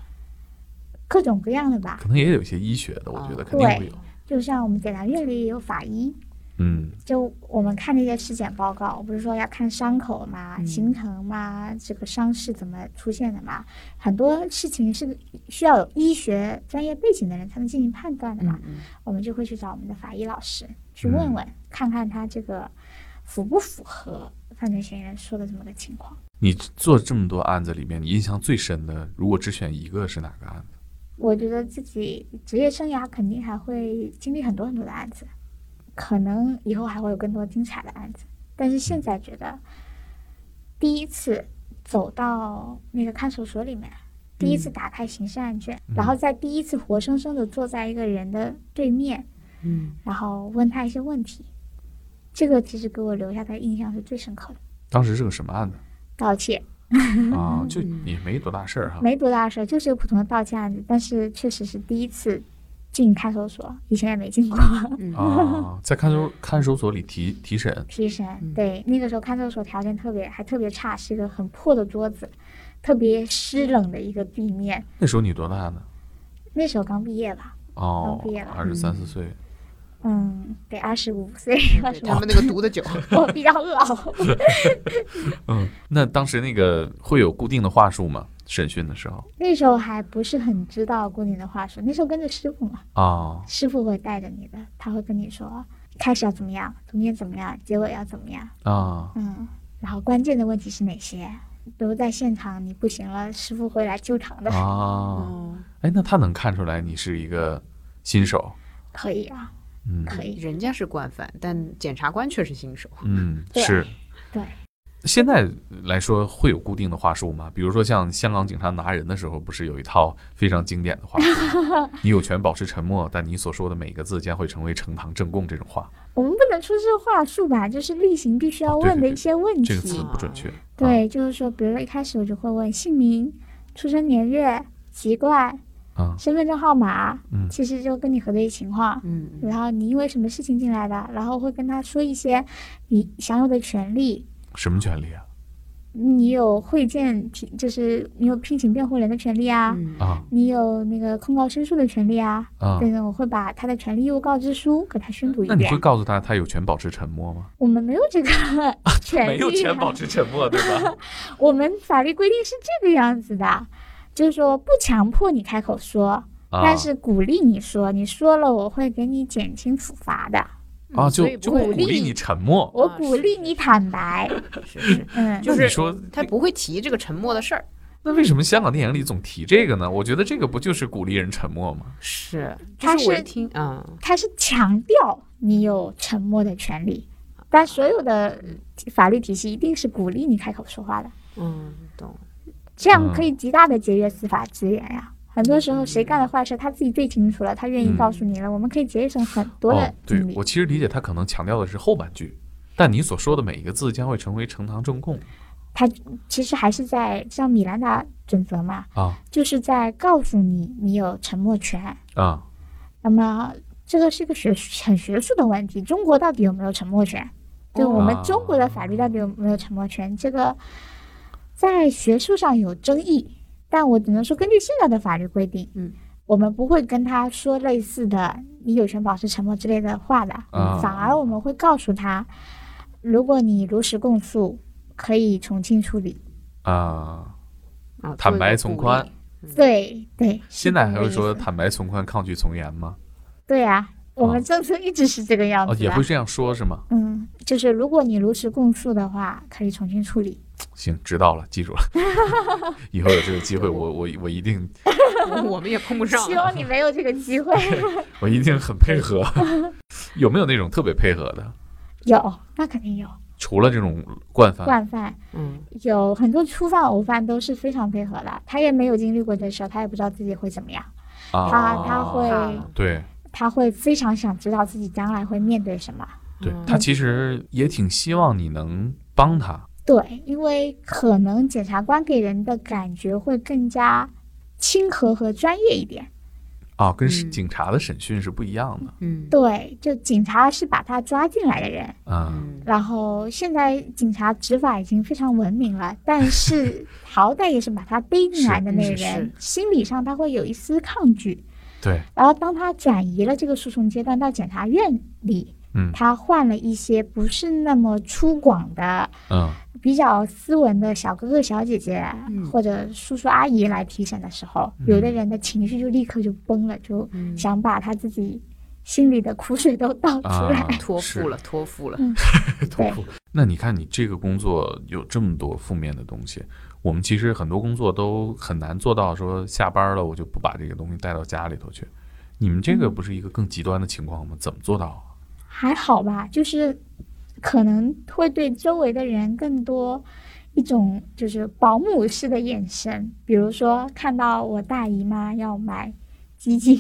Speaker 2: 各种各样的吧，
Speaker 4: 可能也有一些医学的，我觉得
Speaker 3: 哦
Speaker 4: 肯定会有。
Speaker 2: 就像我们检察院里也有法医，
Speaker 4: 嗯
Speaker 2: 就我们看那些尸检报告，不是说要看伤口嘛、
Speaker 3: 嗯
Speaker 2: 形成嘛，这个伤势怎么出现的嘛，很多事情是需要有医学专业背景的人才能进行判断的嘛。
Speaker 3: 嗯
Speaker 2: 我们就会去找我们的法医老师去问问，看看他这个符不符合犯罪嫌疑人说的这么个情况。
Speaker 4: 你做这么多案子里面，你印象最深的，如果只选一个是哪个案子？
Speaker 2: 我觉得自己职业生涯肯定还会经历很多很多的案子，可能以后还会有更多精彩的案子。但是现在觉得，第一次走到那个看守所里面，第一次打开刑事案卷，然后在第一次活生生的坐在一个人的对面，
Speaker 3: 嗯
Speaker 2: 然后问他一些问题，这个其实给我留下的印象是最深刻的。
Speaker 4: 当时是个什么案子
Speaker 2: 盗窃
Speaker 4: 啊？就也没多大事儿哈。
Speaker 2: 没多大事儿，就是个普通的盗窃案子，但是确实是第一次进看守所，以前也没进过。
Speaker 3: 嗯 (laughs)
Speaker 4: 啊，在看守看守所里提提审，
Speaker 2: 提审，对，那个时候看守所条件特别还特别差，是一个很破的桌子，特别湿冷的一个地面。
Speaker 4: 那时候你多大呢？
Speaker 2: 那时候刚毕业吧，
Speaker 4: 哦
Speaker 2: 刚毕业了，
Speaker 4: 二十三四岁。
Speaker 2: 嗯，得二十五岁，二十
Speaker 3: 他们那个读的久，(laughs)
Speaker 2: 我比较老。(laughs)
Speaker 4: 嗯，那当时那个会有固定的话术吗？审讯的时候？
Speaker 2: 那时候还不是很知道固定的话术，那时候跟着师傅嘛，
Speaker 4: 哦，
Speaker 2: 师傅会带着你的，他会跟你说开始要怎么样，中间怎么样，结尾要怎么样，
Speaker 4: 啊，
Speaker 2: 嗯，然后关键的问题是哪些？比如在现场你不行了，师傅会来救场的，
Speaker 4: 啊，
Speaker 3: 哦，
Speaker 4: 哎，那他能看出来你是一个新手，
Speaker 2: 可以啊，
Speaker 4: 嗯
Speaker 2: 可以，
Speaker 3: 人家是惯犯，但检察官却是新手。
Speaker 4: 嗯，(laughs) 是。
Speaker 2: 对。
Speaker 4: 现在来说会有固定的话术吗？比如说像香港警察拿人的时候，不是有一套非常经典的话术？(laughs) 你有权保持沉默，但你所说的每个字将会成为呈堂证供。这种话，
Speaker 2: 我们不能说是话术吧，就是例行必须要问的一些问题。
Speaker 4: 这个词不准确。
Speaker 2: 对，就是说，比如说一开始我就会问姓名、出生年月、籍贯、
Speaker 4: 啊，
Speaker 2: 身份证号码，
Speaker 4: 嗯
Speaker 2: 其实就跟你核对情况。
Speaker 3: 嗯
Speaker 2: 然后你因为什么事情进来的，然后会跟他说一些你享有的权利，
Speaker 4: 什么权利啊？
Speaker 2: 你有会见，就是你有聘请辩护人的权利啊，你有那个控告申诉的权利啊。
Speaker 4: 啊！
Speaker 2: 对的，我会把他的权利义务告知书给他宣读一遍
Speaker 4: 那你会。告诉他他有权保持沉默吗？
Speaker 2: 我们没有这个权利、啊，
Speaker 4: 没有权保持沉默，对吧？(laughs)
Speaker 2: 我们法律规定是这个样子的，就是说不强迫你开口说，
Speaker 4: 啊
Speaker 2: 但是鼓励你说，你说了我会给你减轻处罚的，
Speaker 4: 啊，就就鼓励你沉默。
Speaker 2: 我
Speaker 3: 啊
Speaker 2: 鼓励你坦白。
Speaker 3: 是是，(laughs)
Speaker 2: 嗯，
Speaker 3: 就是
Speaker 4: 你说
Speaker 3: 他不会提这个沉默的事儿。
Speaker 4: 那为什么香港电影里总提这个呢？我觉得这个不就是鼓励人沉默吗？
Speaker 3: 是，
Speaker 2: 他
Speaker 3: 是听啊，
Speaker 2: 他是强调你有沉默的权利，但所有的法律体系一定是鼓励你开口说话的，
Speaker 3: 嗯，懂。
Speaker 2: 这样可以极大的节约司法资源呀。很多时候谁干了坏事，他自己最清楚了，他愿意告诉你了，我们可以节省很多的
Speaker 4: 哦，对。我其实理解他可能强调的是后半句，但你所说的每一个字将会成为呈堂证供
Speaker 2: 他其实还是在像米兰达准则嘛，
Speaker 4: 啊
Speaker 2: 就是在告诉你你有沉默权。
Speaker 4: 啊
Speaker 2: 那么这个是个学很学术的问题，中国到底有没有沉默权？就我们中国的法律到底有没有沉默权？这个在学术上有争议，但我只能说，根据现在的法律规定，
Speaker 3: 嗯，
Speaker 2: 我们不会跟他说类似的“你有权保持沉默”之类的话的，
Speaker 4: 啊
Speaker 2: 反而我们会告诉他，如果你如实供述，可以从轻处理。
Speaker 4: 啊！
Speaker 3: 啊，
Speaker 4: 坦白从宽。
Speaker 2: 对对，
Speaker 4: 现在还会说坦白从宽，抗拒从严吗？
Speaker 2: 对啊，我
Speaker 4: 哦
Speaker 2: 们政策一直是这个样子
Speaker 4: 哦，也会这样说是吗？
Speaker 2: 嗯，就是如果你如实供述的话，可以从轻处理。(tsk)
Speaker 4: 行，知道了，记住了。(laughs) 以后有这个机会，我我我一定
Speaker 3: 我们也碰不上。
Speaker 2: 希望你没有这个机会。(laughs)
Speaker 4: 我一定很配合。(laughs) 有没有那种特别配合的？
Speaker 2: 有，那肯定有。
Speaker 4: 除了这种惯犯，
Speaker 2: 惯犯，
Speaker 3: 嗯
Speaker 2: 有很多初犯、偶犯都是非常配合的。他也没有经历过这事儿，他也不知道自己会怎么样，
Speaker 4: 啊，
Speaker 2: 他他会
Speaker 3: 啊
Speaker 4: 对
Speaker 2: 他会非常想知道自己将来会面对什么。
Speaker 3: 嗯
Speaker 4: 对他其实也挺希望你能帮他，
Speaker 2: 对，因为可能检察官给人的感觉会更加亲和和专业一点。
Speaker 4: 哦，跟
Speaker 3: 嗯。
Speaker 4: 警察的审讯是不一样的，
Speaker 3: 嗯。
Speaker 2: 对，就警察是把他抓进来的人，
Speaker 4: 嗯。
Speaker 3: 嗯。
Speaker 2: 然后现在警察执法已经非常文明了，但是 (laughs) 好歹也是把他逮进来的那
Speaker 3: 是是。
Speaker 2: 人，心理上他会有一丝抗拒。
Speaker 4: 对，
Speaker 2: 然后当他转移了这个诉讼阶段到检察院里，
Speaker 4: 嗯。
Speaker 2: 他换了一些不是那么粗犷的、
Speaker 4: 嗯
Speaker 2: 比较斯文的小哥哥小姐姐、
Speaker 3: 嗯
Speaker 2: 或者叔叔阿姨来提审的时候，有的人的情绪就立刻就崩了，就
Speaker 3: 嗯
Speaker 2: 想把他自己心里的苦水都倒出来。
Speaker 4: 啊，(laughs)
Speaker 3: 托付了，托付了。(laughs)
Speaker 2: 托付，
Speaker 4: 那你看，你这个工作有这么多负面的东西，我们其实很多工作都很难做到说下班了我就不把这个东西带到家里头去。你们这个不是一个更极端的情况吗？怎么做到啊？
Speaker 2: 还好吧，就是可能会对周围的人更多一种就是保姆式的眼神，比如说看到我大姨妈要买基金，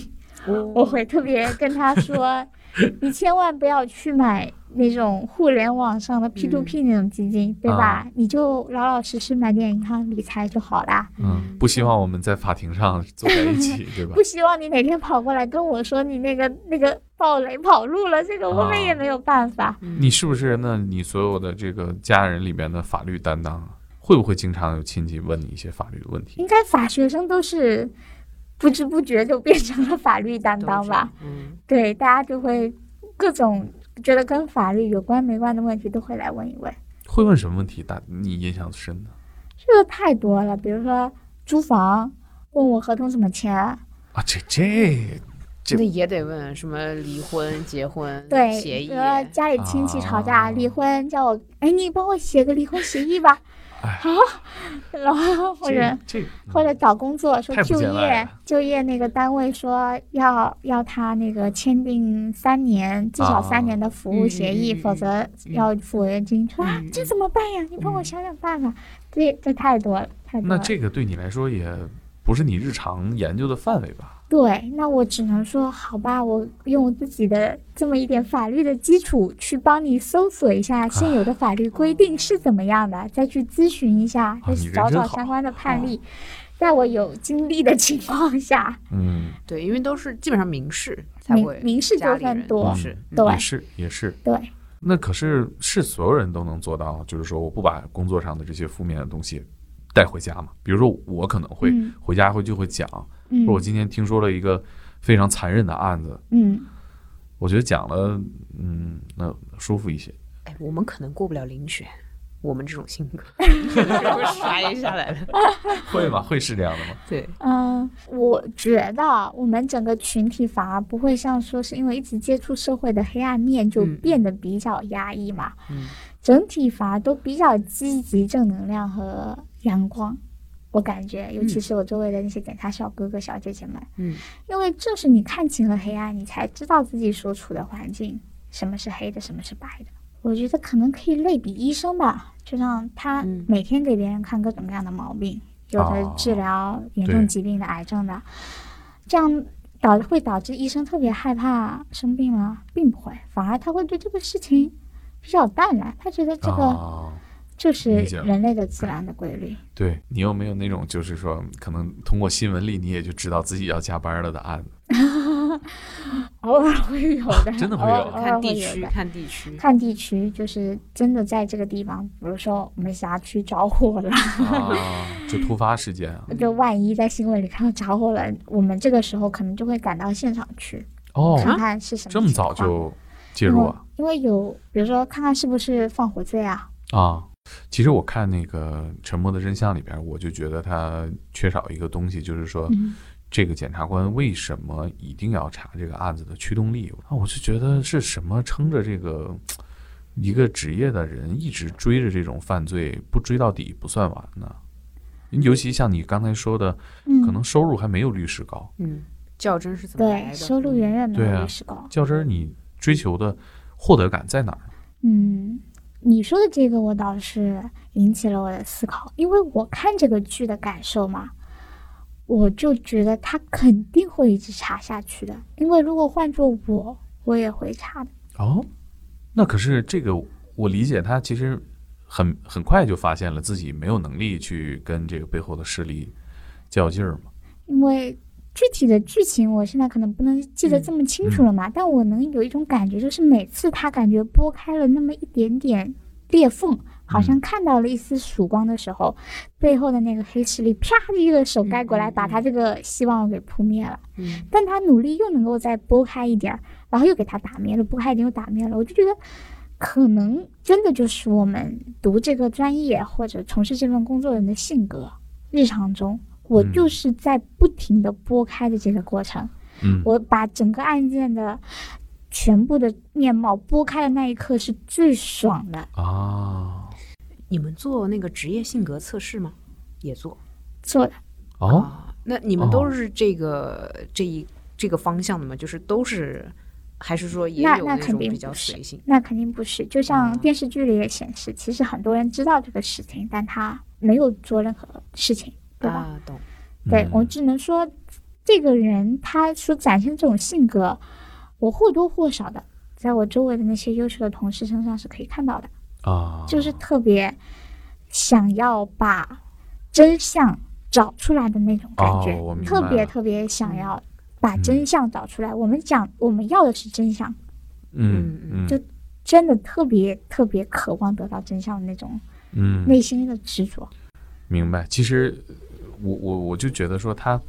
Speaker 2: 我会特别跟她说，(laughs) 你千万不要去买那种互联网上的 P to P 那种基金，对吧？你就老老实实买点银行理财就好啦。
Speaker 4: 嗯，不希望我们在法庭上坐在一起，(laughs) 对吧
Speaker 2: 不？希望你哪天跑过来跟我说你那个那个暴雷跑路了，这个我们也没有办法。
Speaker 4: 你是不是？那你所有的这个家人里面的法律担当啊，会不会经常有亲戚问你一些法律的问题？
Speaker 2: 应该法学生都是不知不觉就变成了法律担当吧？
Speaker 3: 嗯，
Speaker 2: 对，大家就会各种觉得跟法律有关没关的问题都会来问一问，
Speaker 4: 会问什么问题？大你印象深的
Speaker 2: 这个太多了。比如说租房，问我合同怎么签，
Speaker 4: 啊？这这这
Speaker 3: 那也得问什么离婚、结婚
Speaker 2: 对，
Speaker 3: 协议
Speaker 2: 比如，说家里亲戚吵架、
Speaker 4: 啊
Speaker 2: 离婚，叫我哎你帮我写个离婚协议吧，
Speaker 4: 哎
Speaker 2: 好，(laughs) 然后或者。或者找工作说就业就业那个单位说要要他那个签订三年至少
Speaker 4: 啊
Speaker 2: 三年的服务协议，否则要付违约金。说啊
Speaker 3: 嗯
Speaker 2: 这怎么办呀？你帮我想想办法。这这太多了，太多
Speaker 4: 那。这个对你来说也不是你日常研究的范围吧？
Speaker 2: 对，那我只能说好吧，我用我自己的这么一点法律的基础去帮你搜索一下现有的法律规定是怎么样的，再去咨询一下，再去找找相关的判例。在我有精力的情况下，
Speaker 4: 嗯，
Speaker 3: 对，因为都是基本上民事才
Speaker 2: 民
Speaker 3: 会
Speaker 2: 民事纠纷多
Speaker 3: 是
Speaker 2: 对
Speaker 4: 也是也是。
Speaker 2: 对。
Speaker 4: 那可是是所有人都能做到，就是说我不把工作上的这些负面的东西带回家嘛？比如说我可能会
Speaker 2: 嗯
Speaker 4: 回家会就会讲，
Speaker 2: 嗯
Speaker 4: 说我今天听说了一个非常残忍的案子，
Speaker 2: 嗯，
Speaker 4: 我觉得讲了，嗯，那舒服一些。
Speaker 3: 哎，我们可能过不了遴选，我们这种性格 (laughs) 会摔下来的。(laughs)
Speaker 4: 会吗？会是这样的吗？
Speaker 3: 对，
Speaker 2: 嗯，我觉得我们整个群体反而不会像说是因为一直接触社会的黑暗面就
Speaker 3: 嗯
Speaker 2: 变得比较压抑嘛，
Speaker 3: 嗯
Speaker 2: 整体反而都比较积极、正能量和阳光。我感觉，尤其是我周围的那些检察小哥哥、小姐姐们，
Speaker 3: 嗯
Speaker 2: 因为正是你看清了黑暗，你才知道自己所处的环境什么是黑的，什么是白的。我觉得可能可以类比医生吧，就像他
Speaker 3: 嗯
Speaker 2: 每天给别人看各种各样的毛病，有的
Speaker 4: 哦
Speaker 2: 治疗严重疾病的、癌症的，这样导会导致医生特别害怕生病吗？并不会，反而他会对这个事情比较淡然，他觉得这个
Speaker 4: 啊，
Speaker 2: 就是人类的自然的规律。
Speaker 4: 对你有没有那种就是说，可能通过新闻里你也就知道自己要加班了的案子？(laughs)
Speaker 2: 偶尔会有的，(laughs)
Speaker 4: 真的会有
Speaker 3: 看地区，看地区。
Speaker 2: 看地区，就是真的在这个地方，比如说我们辖区着火了，
Speaker 4: 啊，就突发事件啊。(laughs)
Speaker 2: 就万一在新闻里看到着火了，我们这个时候可能就会赶到现场去
Speaker 4: 哦，
Speaker 2: 看看是什么
Speaker 4: 这么
Speaker 2: 情况
Speaker 4: 早就介入啊？
Speaker 2: 因为有，比如说看看是不是放火罪啊，
Speaker 4: 啊，其实我看那个《沉默的真相》里边，我就觉得他缺少一个东西，就是说，
Speaker 2: 嗯
Speaker 4: 这个检察官为什么一定要查这个案子的驱动力？啊，我就觉得是什么撑着这个一个职业的人一直追着这种犯罪，不追到底不算完呢？尤其像你刚才说的，
Speaker 2: 嗯，
Speaker 4: 可能收入还没有律师高，
Speaker 3: 嗯，较真是怎么来
Speaker 2: 对
Speaker 3: 的？
Speaker 2: 收入远远没有律师高。
Speaker 4: 较真儿你追求的获得感在哪儿？
Speaker 2: 嗯，你说的这个，我倒是引起了我的思考，因为我看这个剧的感受嘛，我就觉得他肯定会一直查下去的，因为如果换做我，我也会查的。
Speaker 4: 哦，那可是这个我理解，他其实很很快就发现了自己没有能力去跟这个背后的势力较劲儿嘛。
Speaker 2: 因为具体的剧情我现在可能不能记得这么清楚了嘛，但我能有一种感觉，就是每次他感觉拨开了那么一点点裂缝，好像看到了一丝曙光的时候，背后的那个黑势力啪的一个手盖过来，把他这个希望给扑灭了。
Speaker 3: 嗯
Speaker 2: 但他努力又能够再拨开一点儿，然后又给他打灭了，拨开一点又打灭了，我就觉得。可能真的就是我们读这个专业或者从事这份工作人的性格，日常中我
Speaker 4: 嗯
Speaker 2: 就是在不停的拨开的这个过程，
Speaker 4: 嗯
Speaker 2: 我把整个案件的全部的面貌拨开的那一刻是最爽的。
Speaker 4: 啊，
Speaker 3: 你们做那个职业性格测试吗？也做
Speaker 2: 做的
Speaker 4: 哦，
Speaker 3: 啊？那你们都是这个、这一这个方向的吗？就是都是，还是说也
Speaker 2: 有那
Speaker 3: 种比
Speaker 2: 定不是
Speaker 3: 较随性？
Speaker 2: 那肯定不是，就像
Speaker 3: 哦
Speaker 2: 电视剧里也显示，其实很多人知道这个事情，但他没有做任何事情，对吧？
Speaker 3: 啊，懂。
Speaker 4: 嗯
Speaker 2: 对我只能说，这个人他所展现这种性格，我或多或少的在我周围的那些优秀的同事身上是可以看到的，
Speaker 4: 啊，
Speaker 2: 就是特别想要把真相找出来的那种感觉，特别特别想要把
Speaker 4: 嗯
Speaker 2: 真相找出来。我们讲我们要的是真相，
Speaker 4: 嗯
Speaker 3: 嗯
Speaker 4: 嗯
Speaker 2: 就真的特别特别渴望得到真相的那种
Speaker 4: 嗯，
Speaker 2: 内心的执着。
Speaker 4: 明白。其实我我我就觉得说他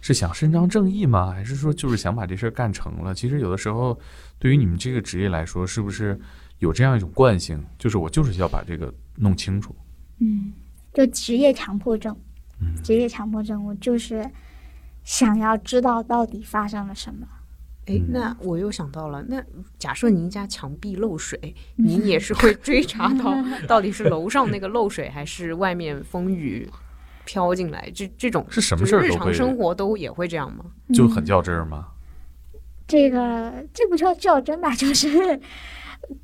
Speaker 4: 是想伸张正义吗？还是说就是想把这事儿干成了？其实有的时候对于你们这个职业来说，是不是有这样一种惯性，就是我就是要把这个弄清楚？
Speaker 2: 嗯，就职业强迫症，
Speaker 4: 嗯
Speaker 2: 职业强迫症，我就是想要知道到底发生了什么。
Speaker 3: 哎，
Speaker 4: 嗯
Speaker 3: 那我又想到了，那假设您家墙壁漏水，(laughs)
Speaker 2: 嗯
Speaker 3: 您也是会追查到到底是楼上那个漏水，还是外面风雨飘进来？这这种
Speaker 4: 是什么事儿日
Speaker 3: 常生活都也会这样吗？
Speaker 4: 就很较真儿吗？
Speaker 2: 这个这不叫较真吧，(laughs) 就是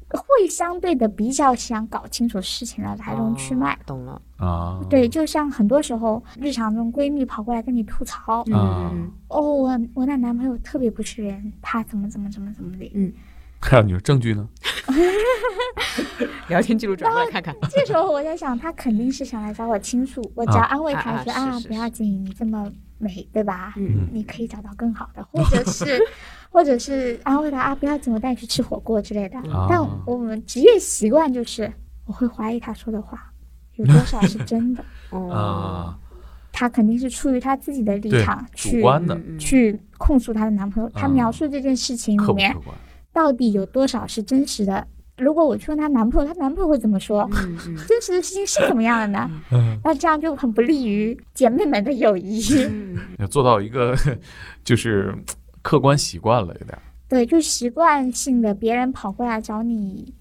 Speaker 2: 会相对的比较想搞清楚事情的来龙去脉。
Speaker 3: 哦懂了。
Speaker 4: 啊，
Speaker 2: 对，就像很多时候日常中闺蜜跑过来跟你吐槽，
Speaker 4: 啊
Speaker 3: 嗯，
Speaker 2: 哦，我我那男朋友特别不是人，他怎么怎么怎么怎么的。
Speaker 4: 嗯还有你说证据呢？(laughs)
Speaker 3: 聊天记录转过来看看。
Speaker 2: 这时候我在想，他肯定是想来找我倾诉，我只要
Speaker 4: 啊
Speaker 2: 安慰他
Speaker 3: 啊
Speaker 2: 说啊，
Speaker 3: 啊是是
Speaker 2: 不要紧，你这么美，对吧？
Speaker 3: 嗯
Speaker 2: 你可以找到更好的，或者是，(laughs) 或者是安慰他啊，不要紧，我带你去吃火锅之类的。
Speaker 4: 啊
Speaker 2: 但我们职业习惯就是，我会怀疑他说的话有多少是真的，(laughs)
Speaker 3: 哦，
Speaker 4: 啊，
Speaker 2: 他肯定是出于他自己的立
Speaker 4: 对
Speaker 2: 场，
Speaker 4: 主
Speaker 2: 去
Speaker 4: 观的，
Speaker 3: 嗯
Speaker 2: 去控诉她的男朋友。她
Speaker 4: 啊
Speaker 2: 描述这件事情里面
Speaker 4: 客客观？
Speaker 2: 到底有多少是真实的？如果我去问她男朋友，她男朋友会怎么说？
Speaker 3: 嗯嗯 (laughs)
Speaker 2: 真实的事情是怎么样的呢？
Speaker 4: 嗯，
Speaker 2: 那这样就很不利于姐妹们的友谊。
Speaker 3: 嗯，(laughs)
Speaker 4: 要做到一个就是客观习惯了，有点。
Speaker 2: 对，就习惯性的别人跑过来找你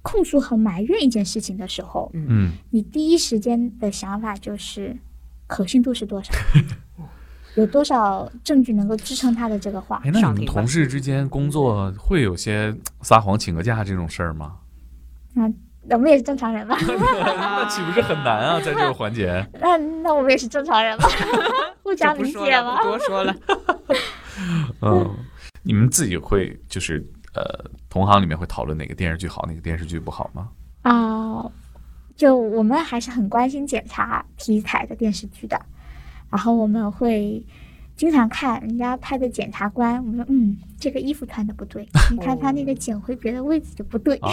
Speaker 2: 控诉和埋怨一件事情的时候，
Speaker 4: 嗯，
Speaker 2: 你第一时间的想法就是可信度是多少，(laughs) 有多少证据能够支撑他的这个话
Speaker 4: 哎，。那你们同事之间工作会有些撒谎请个假这种事儿吗？
Speaker 2: 那我们也是正常人吧？(laughs)
Speaker 4: 那岂不是很难啊？在这个环节，(laughs)
Speaker 2: 那那我们也是正常人吧？(laughs) 互相理解
Speaker 3: 不说了，
Speaker 2: 吗
Speaker 3: 不？多说了。
Speaker 4: 嗯，你们自己会就是呃，同行里面会讨论哪个电视剧好，哪个电视剧不好吗？
Speaker 2: 啊、就我们还是很关心检查题材的电视剧的，然后我们会经常看人家拍的检察官，我们说嗯，这个衣服穿的不对，你看他那个警徽别的位置就不对，
Speaker 4: 啊，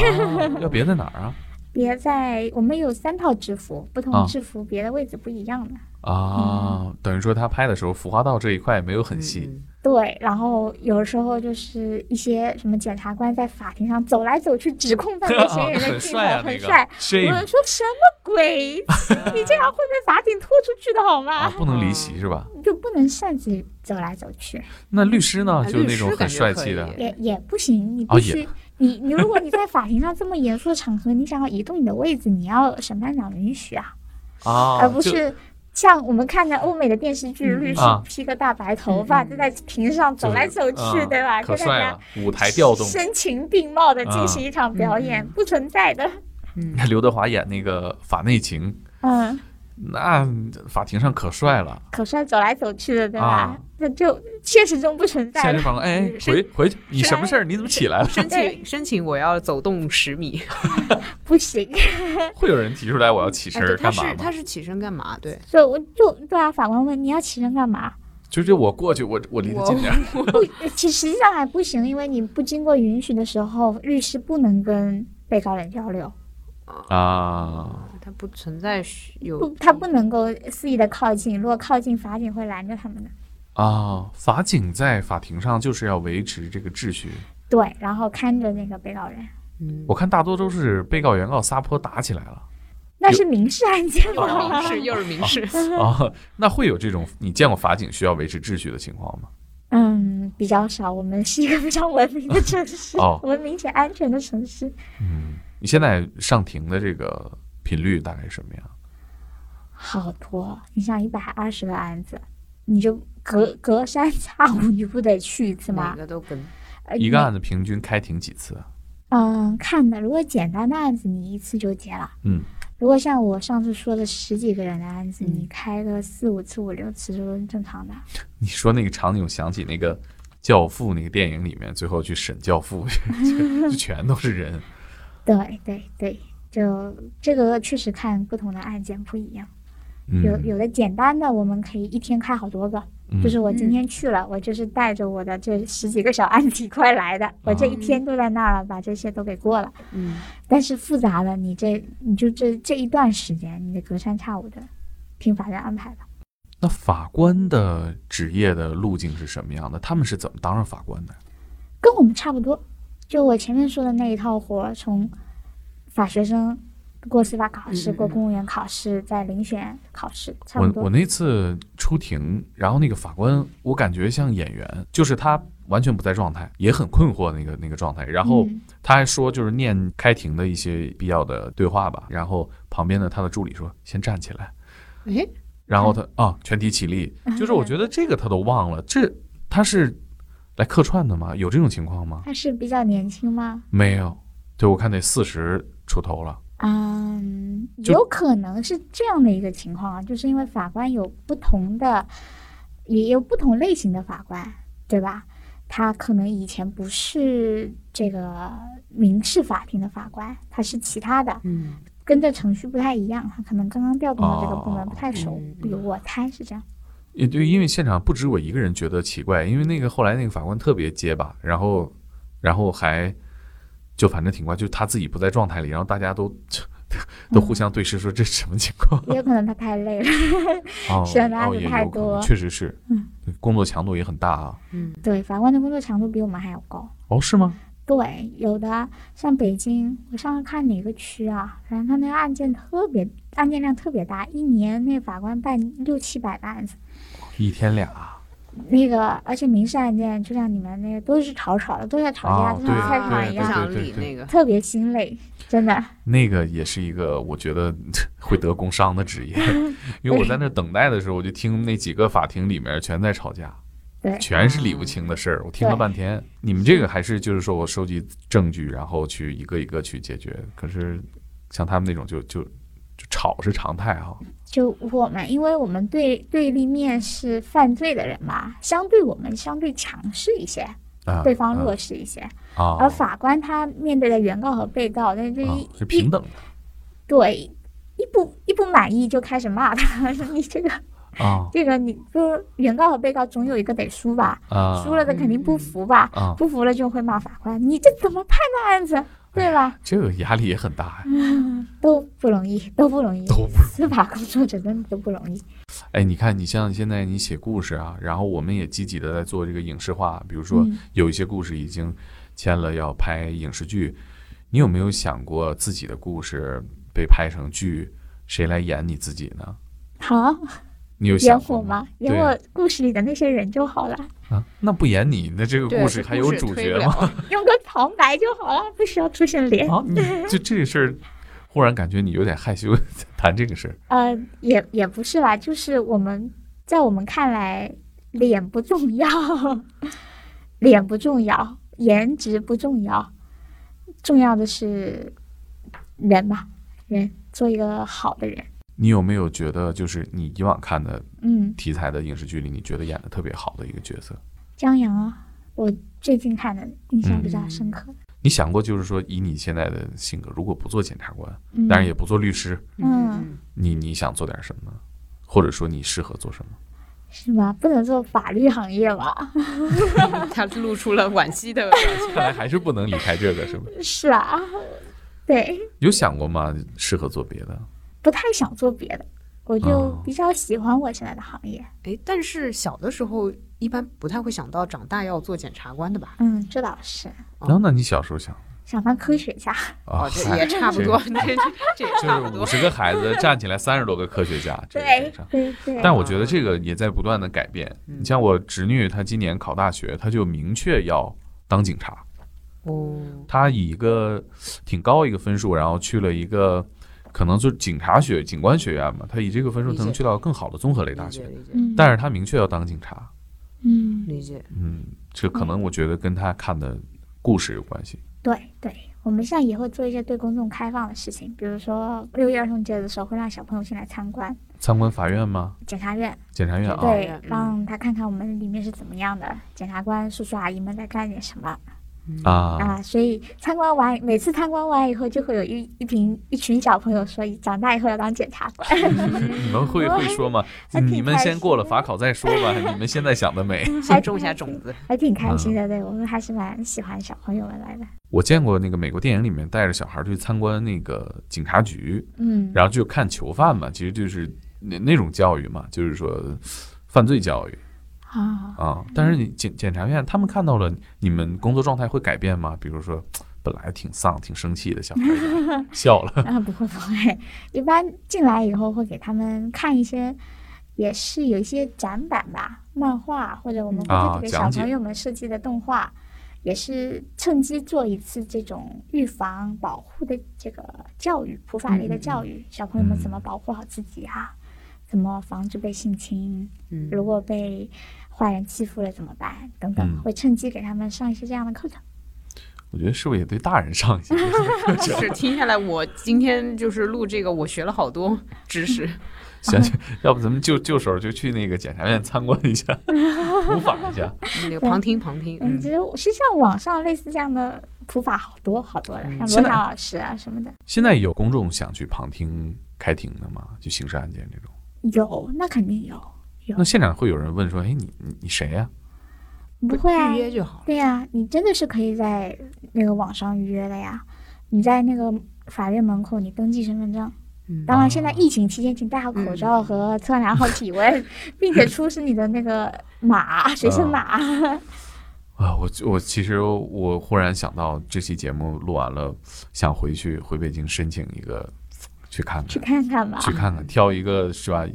Speaker 4: 要别在哪儿啊？
Speaker 2: 别在我们有三套制服，不
Speaker 4: 啊
Speaker 2: 同制服别的位置不一样的。
Speaker 4: 啊，等于说他拍的时候，服化道这一块没有很细。
Speaker 3: 嗯
Speaker 2: 对，然后有时候就是一些什么检察官在法庭上走来走去指控犯罪嫌疑人的
Speaker 4: 很
Speaker 2: 镜头，
Speaker 4: 帅啊，那个
Speaker 2: 很帅。我说什么鬼？(laughs) 你这样会被法警拖出去的好吗？
Speaker 4: 啊，不能离席是吧？
Speaker 2: 就不能擅自走来走去，
Speaker 4: 那律师呢？
Speaker 3: 啊
Speaker 4: 就是那种很帅气的
Speaker 2: 也也不行。你
Speaker 4: 哦
Speaker 2: 必须，你你如果你在法庭上这么严肃的场合，你想要移动你的位置，你要审判长允许啊，
Speaker 4: 啊，
Speaker 2: 而不是像我们看的欧美的电视剧，
Speaker 3: 嗯
Speaker 2: 律师
Speaker 4: 啊
Speaker 2: 披个大白头发，
Speaker 3: 嗯
Speaker 2: 就在庭上走来走去，
Speaker 4: 嗯
Speaker 2: 对吧？
Speaker 4: 可
Speaker 2: 跟大家
Speaker 4: 帅了，舞台调动
Speaker 2: 声情并茂的进
Speaker 4: 啊
Speaker 2: 行一场表演，
Speaker 3: 嗯
Speaker 2: 不存在的。
Speaker 3: 嗯，(laughs)
Speaker 4: 刘德华演那个法内情，
Speaker 2: 嗯，
Speaker 4: 那法庭上可帅了。
Speaker 2: 可帅走来走去的，对吧
Speaker 4: 啊？
Speaker 2: 那就现实中不存在
Speaker 4: 法官，哎，回回去，你什么事儿？你怎么起来了？
Speaker 3: 申请申请我要走动十米。(laughs)
Speaker 2: 不行，(laughs)
Speaker 4: 会有人提出来我要起身干嘛吗？
Speaker 3: 是他是起身干嘛？对，
Speaker 2: 就我就对啊，法官问你要起身干嘛？
Speaker 4: 就是我过去，我我离得近点儿。
Speaker 2: 不，其实际上还不行，因为你不经过允许的时候，律师不能跟被告人交流，
Speaker 4: 啊，
Speaker 3: 他不存在需有
Speaker 2: 不，他不能够肆意的靠近，如果靠近，法警会拦着他们的。
Speaker 4: 啊，法警在法庭上就是要维持这个秩序。
Speaker 2: 对，然后看着那个被告人，
Speaker 3: 嗯，
Speaker 4: 我看大多都是被告原告撒泼打起来了
Speaker 2: 那是民事案件
Speaker 3: 又是民？事又是民事，
Speaker 4: 啊。那会有这种你见过法警需要维持秩序的情况吗？
Speaker 2: 嗯，比较少。我们是一个非常文明的城市，
Speaker 4: 哦
Speaker 2: 文明且安全的城市。
Speaker 4: 嗯，你现在上庭的这个频率大概是什么样？
Speaker 2: 好多，你像一百二十个案子，你就隔隔三差五你不得去一次
Speaker 3: 每
Speaker 2: 吗？
Speaker 3: 个都跟
Speaker 2: 呃
Speaker 4: 一个案子平均开庭几次？
Speaker 2: 嗯，看的，如果简单的案子，你一次就结了。
Speaker 4: 嗯，
Speaker 2: 如果像我上次说的十几个人的案子，
Speaker 3: 嗯
Speaker 2: 你开个四五次、五六次都是正常的。(laughs)
Speaker 4: 你说那个场景，我想起那个《教父》那个电影里面，最后去审教父，(laughs) 就就全都是人。
Speaker 2: 对对对，就这个确实看不同的案件不一样。
Speaker 4: 嗯，
Speaker 2: 有有的简单的，我们可以一天开好多个。
Speaker 4: 嗯
Speaker 2: 就是我今天去了，我就是带着我的这十几个小案体块来的，我这一天都在那儿了，把这些都给过了。
Speaker 3: 嗯
Speaker 2: 但是复杂的，你这你就这这一段时间，你得隔三差五的听法院安排吧。
Speaker 4: 那法官的职业的路径是什么样的？他们是怎么当上法官的？
Speaker 2: 跟我们差不多。就我前面说的那一套活，从法学生过司法考试、过公务员考试，再遴选考试，差不多。
Speaker 4: 我我那次出庭，然后那个法官，我感觉像演员，就是他完全不在状态，也很困惑那个那个状态。然后
Speaker 2: 嗯
Speaker 4: 他还说，就是念开庭的一些必要的对话吧。然后旁边的他的助理说：“先站起来。
Speaker 3: 哎，(laughs) ”
Speaker 4: 然后他啊，全体起立。(laughs) 就是我觉得这个他都忘了，这他是来客串的吗？有这种情况吗？
Speaker 2: 他是比较年轻吗？
Speaker 4: 没有。对，我看得四十出头了。
Speaker 2: 嗯，有可能是这样的一个情况啊，就是因为法官有不同的，也有不同类型的法官，对吧？他可能以前不是这个民事法庭的法官，他是其他的，
Speaker 3: 嗯
Speaker 2: 跟这程序不太一样，他可能刚刚调动到这个部门
Speaker 4: 哦
Speaker 2: 不太熟，
Speaker 3: 嗯
Speaker 2: 比如我猜是这样。
Speaker 4: 也对，因为现场不止我一个人觉得奇怪，因为那个后来那个法官特别结巴，然后然后还就反正挺怪，就他自己不在状态里，然后大家都 (laughs) 都互相对视说这是什么情况？(laughs)
Speaker 2: 也有可能他太累了，
Speaker 4: 哦 (laughs)
Speaker 2: 选的案子太多
Speaker 4: 确实是，
Speaker 2: 嗯
Speaker 4: 工作强度也很大啊。
Speaker 3: 嗯
Speaker 2: 对，法官的工作强度比我们还要高。
Speaker 4: 哦，是吗？
Speaker 2: 对，有的像北京，我上次看哪个区啊，反正他那个案件特别，案件量特别大，一年那法官办六七百个案子，
Speaker 4: 一天俩，
Speaker 2: 那个而且民事案件，就像你们那个都是吵吵的，都在吵架，
Speaker 4: 哦
Speaker 2: 就像菜
Speaker 3: 啊
Speaker 2: 场一样，
Speaker 3: 那个，
Speaker 2: 特别心累，真的。
Speaker 4: 那个也是一个我觉得会得工伤的职业，(laughs) 因为我在那等待的时候，我就听那几个法庭里面全在吵架。
Speaker 2: 对，
Speaker 4: 全是理不清的事儿，我听了半天。你们这个还是就是说我收集证据，然后去一个一个去解决。可是像他们那种就就就吵是常态哈。
Speaker 2: 就我们，因为我们对对立面是犯罪的人嘛，相对我们相对强势一些，
Speaker 4: 啊，
Speaker 2: 对方弱势一些。
Speaker 4: 啊，
Speaker 2: 而法官他面对的原告和被告，那这
Speaker 4: 啊
Speaker 2: 一、
Speaker 4: 是平等的。
Speaker 2: 对，一不一不满意就开始骂他，(laughs) 说你这个
Speaker 4: 啊。
Speaker 2: 这个你说原告和被告总有一个得输吧，
Speaker 4: 啊，
Speaker 2: 输了的肯定不服吧，
Speaker 4: 啊，
Speaker 2: 不服了就会骂法官，你这怎么判的案子，对吧？
Speaker 4: 这个压力也很大呀。
Speaker 2: 嗯，都不容易，都不容易，
Speaker 4: 都不
Speaker 2: 司法工作者真的都不容易。
Speaker 4: 哎，你看，你像现在你写故事啊，然后我们也积极的在做这个影视化，比如说
Speaker 2: 嗯
Speaker 4: 有一些故事已经签了要拍影视剧，你有没有想过自己的故事被拍成剧，谁来演你自己呢？
Speaker 2: 好，
Speaker 4: 你有
Speaker 2: 演
Speaker 4: 想过
Speaker 2: 我吗？演我故事里的那些人就好了，
Speaker 4: 啊，那不演你，那这个故事还有主角吗？
Speaker 3: 吗？(laughs)
Speaker 2: 用个旁白就好了，不需要出现脸。
Speaker 4: 啊，你就 (laughs) 这个事儿，忽然感觉你有点害羞谈这个事儿
Speaker 2: 呃，也也不是啦，就是我们在我们看来，脸不重要，脸不重要，颜值不重要，重要的是人吧，人做一个好的人。
Speaker 4: 你有没有觉得，就是你以往看的
Speaker 2: 嗯，
Speaker 4: 题材的影视剧里，你觉得演的特别好的一个角色？
Speaker 2: 江阳啊，我最近看的印象比较深刻的。
Speaker 4: 你想过，就是说，以你现在的性格，如果不做检察官，
Speaker 2: 嗯，
Speaker 4: 当然也不做律师，
Speaker 2: 嗯
Speaker 4: 你你想做点什么呢？或者说你适合做什么？
Speaker 2: 是吧？不能做法律行业吧？
Speaker 3: 嗯，(laughs) (laughs) 他露出了惋惜的表情。
Speaker 4: 看来还是不能离开这个，是吧？
Speaker 2: 是啊，对，
Speaker 4: 有想过吗？适合做别的？
Speaker 2: 不太想做别的，我就
Speaker 4: 哦
Speaker 2: 比较喜欢我现在的行业。
Speaker 3: 哎，但是小的时候一般不太会想到长大要做检察官的吧？
Speaker 2: 嗯，这倒是，
Speaker 3: 哦
Speaker 4: 然后，那你小时候想
Speaker 2: 想当科学家。
Speaker 4: 啊
Speaker 3: 哦，，这也差不多，这这这也
Speaker 4: 就
Speaker 3: 差不多
Speaker 4: 是五。十个孩子站起来三十多个科学家，这个
Speaker 2: 对。对对，
Speaker 4: 但我觉得这个也在不断的改变。
Speaker 3: 嗯
Speaker 4: 你像我侄女，她今年考大学，她就明确要当警察。
Speaker 3: 哦，
Speaker 4: 她以一个挺高一个分数，然后去了一个可能就是警察学、警官学院嘛。他以这个分数，能去到更好的综合类大学。但是他明确要当警察，
Speaker 2: 嗯，
Speaker 3: 理解。
Speaker 4: 嗯，这可能我觉得跟他看的故事有关系。
Speaker 2: 对对，我们现在也会做一些对公众开放的事情，比如说六一儿童节的时候会让小朋友进来参观
Speaker 4: 参观法院吗？
Speaker 2: 检察院，
Speaker 4: 检察院啊？
Speaker 2: 对
Speaker 3: 嗯，
Speaker 2: 让他看看我们里面是怎么样的，检察官叔叔阿姨们在干点什么
Speaker 4: 啊，
Speaker 2: 啊。所以参观完，每次参观完以后，就会有一一群一群小朋友说，长大以后要当检察官。(laughs)
Speaker 4: 你们会会说吗？(laughs) 你们先过了法考再说吧。你们现在想得美。(laughs)
Speaker 3: 先种下种子。
Speaker 2: 还挺开心
Speaker 4: 嗯
Speaker 2: 的，对我们还是蛮喜欢小朋友们来的。
Speaker 4: 我见过那个美国电影里面带着小孩去参观那个警察局，
Speaker 2: 嗯，
Speaker 4: 然后就看囚犯嘛，其实就是那那种教育嘛，就是说犯罪教育
Speaker 2: 啊，
Speaker 4: 啊。但是你检检察院他们看到了你们工作状态会改变吗？比如说本来挺丧、挺生气的小孩儿 (laughs) 笑了，
Speaker 2: 啊，不会不会，一般进来以后会给他们看一些，也是有一些展板吧，漫画或者我们
Speaker 4: 啊
Speaker 2: 会给小朋友们设计的动画，也是趁机做一次这种预防保护的这个教育，普法类的教育，小朋友们怎么保护好自己啊，怎么防止被性侵，
Speaker 3: 嗯，
Speaker 2: 如果被坏人欺负了怎么办等等，
Speaker 4: 嗯
Speaker 2: 会趁机给他们上一些这样的课程。
Speaker 4: 我觉得是不是也对大人上一些课程？(laughs)
Speaker 3: 是听下来，我今天就是录这个，我学了好多知识。(laughs)
Speaker 4: 行行，要不咱们就就手就去那个检察院参观一下，普法一下。(laughs)
Speaker 3: 那个旁听旁听，
Speaker 2: 嗯，
Speaker 3: 嗯
Speaker 2: 其实实际上网上类似这样的普法好多好多的，
Speaker 3: 嗯
Speaker 2: 像罗翔老师啊什么的。
Speaker 4: 现在有公众想去旁听开庭的吗？就刑事案件这种？
Speaker 2: 有，那肯定有，有
Speaker 4: 那现场会有人问说：“哎，你你你谁呀、
Speaker 2: 不会啊
Speaker 3: 预？约就好了。
Speaker 2: 对呀、你真的是可以在那个网上预约的呀。你在那个法院门口，你登记身份证。
Speaker 3: 嗯
Speaker 2: 当然，现在疫情期间，请戴好口罩和测量好体温，(laughs) 并且出示你的那个码，随身码。(laughs)
Speaker 4: 啊，我我其实我忽然想到，这期节目录完了，想回去回北京申请一个去看看
Speaker 2: 去
Speaker 4: 看，
Speaker 2: 看看吧。
Speaker 4: 去看看，挑一个是吧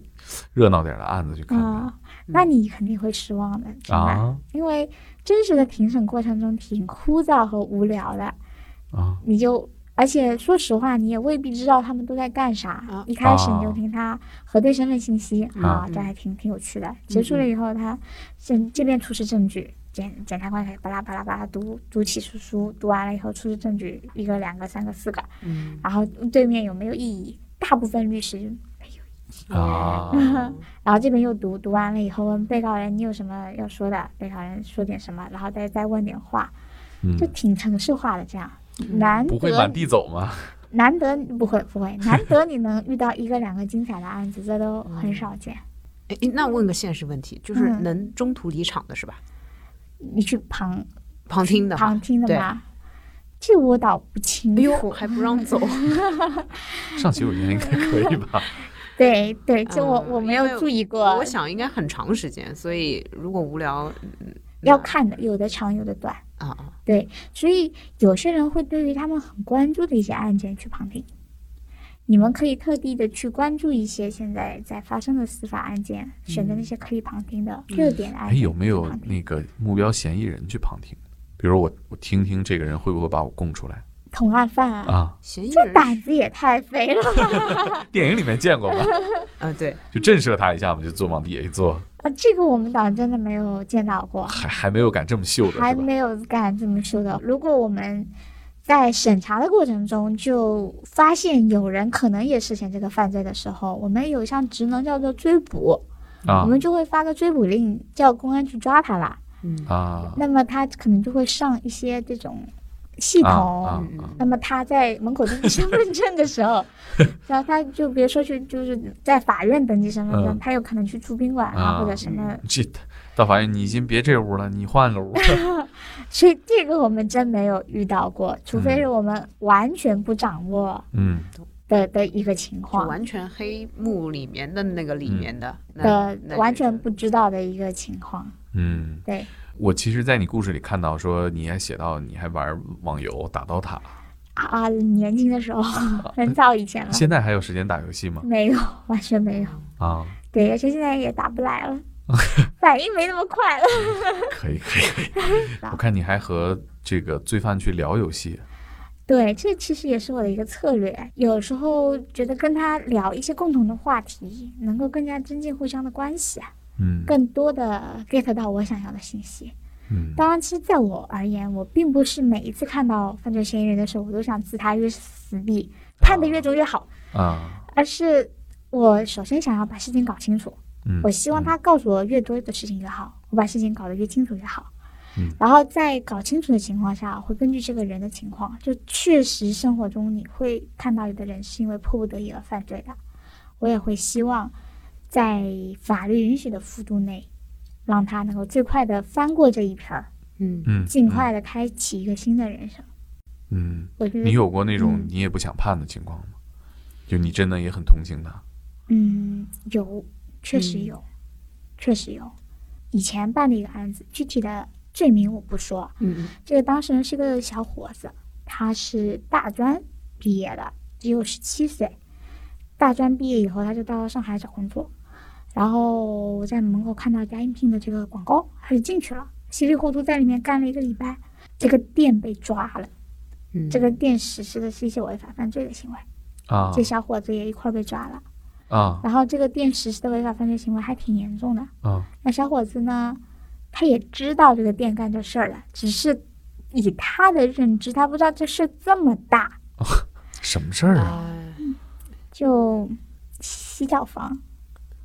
Speaker 4: 热闹点的案子去看看。
Speaker 2: 啊、那你肯定会失望的。
Speaker 4: 啊？
Speaker 2: 因为真实的庭审过程中挺枯燥和无聊的，
Speaker 4: 啊。
Speaker 2: 你就而且说实话，你也未必知道他们都在干啥。
Speaker 3: 啊。
Speaker 2: 一开始你就
Speaker 4: 啊
Speaker 2: 听他核对身份信息、啊，
Speaker 3: 嗯
Speaker 2: 这还挺挺有趣的。结束了以后，他这这边出示证据，检检察官开始巴拉巴拉巴拉读读起诉书，读完了以后出示证据，一个、两个、三个、四个，
Speaker 3: 嗯
Speaker 2: 然后对面有没有异议？大部分律师没有异议
Speaker 4: 啊 (laughs)
Speaker 2: 然后这边又读，读完了以后问被告人你有什么要说的，被告人说点什么，然后再再问点话，
Speaker 4: 嗯
Speaker 2: 就，挺程式化的这样。
Speaker 3: 嗯
Speaker 2: 难
Speaker 4: 不会满
Speaker 2: 得
Speaker 4: 地走吗？
Speaker 2: 难得不会不会，难得你能遇到一个两个精彩的案子，这都很少见。
Speaker 3: 哎，诶那问个现实问题，就是
Speaker 2: 嗯
Speaker 3: 能中途离场的是吧？
Speaker 2: 你去旁
Speaker 3: 旁听的
Speaker 2: 旁听的
Speaker 3: 对
Speaker 2: 吗？这我倒不清
Speaker 3: 哎呦，
Speaker 2: 楚。
Speaker 3: 还不让走，(laughs)
Speaker 4: 上洗手间应该可以吧？
Speaker 2: 对对，就我、
Speaker 3: 嗯
Speaker 2: 我没有注意过。
Speaker 3: 我想应该很长时间，所以如果无聊，嗯
Speaker 2: 要看的，有的长，有的短。
Speaker 3: 啊啊，
Speaker 2: 对，所以有些人会对于他们很关注的一些案件去旁听。你们可以特地的去关注一些现在在发生的司法案件，选择那些可以旁听的热点案
Speaker 4: 哎，
Speaker 2: 件。
Speaker 4: 有没有那个目标嫌疑人去旁听？比如我我听听这个人会不会把我供出来
Speaker 2: 同案犯啊？
Speaker 4: 啊？
Speaker 2: 这
Speaker 3: 嫌疑人
Speaker 2: 胆子也太肥了吧！(laughs)
Speaker 4: 电影里面见过吧？(laughs)
Speaker 3: 啊，对，
Speaker 4: 就震慑他一下嘛，就坐往底下一坐，
Speaker 2: 啊，这个我们党真的没有见到过，
Speaker 4: 还还没有敢这么秀的
Speaker 2: 还？没有敢这么秀的。如果我们在审查的过程中，就发现有人可能也涉嫌这个犯罪的时候，我们有一项职能叫做追捕，
Speaker 4: 啊
Speaker 2: 我们就会发个追捕令，叫公安去抓他啦。
Speaker 3: 嗯
Speaker 4: 啊
Speaker 2: 那么他可能就会上一些这种系
Speaker 4: 啊
Speaker 2: 统。
Speaker 4: 啊
Speaker 3: 嗯
Speaker 4: 啊
Speaker 2: 那么他在门口登记身份证的时候，(laughs) 然后他就别说去，就是在法院登记身份证，
Speaker 4: 嗯
Speaker 2: 他有可能去住宾馆啊，
Speaker 4: 啊
Speaker 2: 或者什么。
Speaker 4: 这到法院你先别这屋了，你换个屋。(laughs)
Speaker 2: 所以这个我们真没有遇到过，除非
Speaker 4: 嗯
Speaker 2: 是我们完全不掌握
Speaker 4: 嗯
Speaker 2: 的的一个情
Speaker 3: 就
Speaker 2: 况
Speaker 3: 完全黑幕里面的那个里面的那
Speaker 2: 的完全不知道的一个情况。
Speaker 4: 嗯，
Speaker 2: 对
Speaker 4: 我其实，在你故事里看到说，你还写到你还玩网游打刀塔，
Speaker 2: 啊，年轻的时候 (laughs) 很早以前了，
Speaker 4: 现在还有时间打游戏吗？
Speaker 2: 没有，完全没有。
Speaker 4: 啊，
Speaker 2: 对，而且现在也打不来了，(laughs) 反应没那么快了。
Speaker 4: 可以可以可以。(laughs) 我看你还和这个罪犯去聊游戏，
Speaker 2: 对，这其实也是我的一个策略。有时候觉得跟他聊一些共同的话题，能够更加增进互相的关系啊，
Speaker 4: 嗯
Speaker 2: 更多的 get 到我想要的信息。
Speaker 4: 嗯
Speaker 2: 当然，其实在我而言，我并不是每一次看到犯罪嫌疑人的时候，我都想置他于死地，判得越重越好，
Speaker 4: 啊
Speaker 2: 而是我首先想要把事情搞清楚。
Speaker 4: 嗯，
Speaker 2: 我希望他告诉我越多的事情越好，我把事情搞得越清楚越好。
Speaker 4: 嗯
Speaker 2: 然后在搞清楚的情况下，会根据这个人的情况，就确实生活中你会看到有的人是因为迫不得已而犯罪的，我也会希望在法律允许的幅度内，让他能够最快的翻过这一篇儿，
Speaker 3: 嗯
Speaker 4: 嗯，
Speaker 2: 尽快的开启一个新的人生。
Speaker 4: 嗯。
Speaker 2: 我觉得
Speaker 4: 你有过那种
Speaker 2: 嗯
Speaker 4: 你也不想判的情况吗？就你真的也很同情他，
Speaker 2: 嗯，有，确实
Speaker 3: 嗯
Speaker 2: 有，确实有。以前办的一个案子，具体的罪名我不说，
Speaker 3: 嗯
Speaker 2: 这个当事人是个小伙子，他是大专毕业的，只有十七岁。大专毕业以后，他就到上海找工作，然后我在门口看到一家应聘的这个广告，他就进去了，稀里糊涂在里面干了一个礼拜，这个店被抓了，
Speaker 3: 嗯，
Speaker 2: 这个店实施的是一些违法犯罪的行为，
Speaker 4: 啊
Speaker 2: 这小伙子也一块儿被抓了，
Speaker 4: 啊
Speaker 2: 然后这个店实施的违法犯罪行为还挺严重的，
Speaker 4: 啊
Speaker 2: 那小伙子呢，他也知道这个店干这事儿了，只是以他的认知，他不知道这事儿这么大，
Speaker 4: 什么事儿啊？
Speaker 3: 嗯
Speaker 2: 就洗脚房，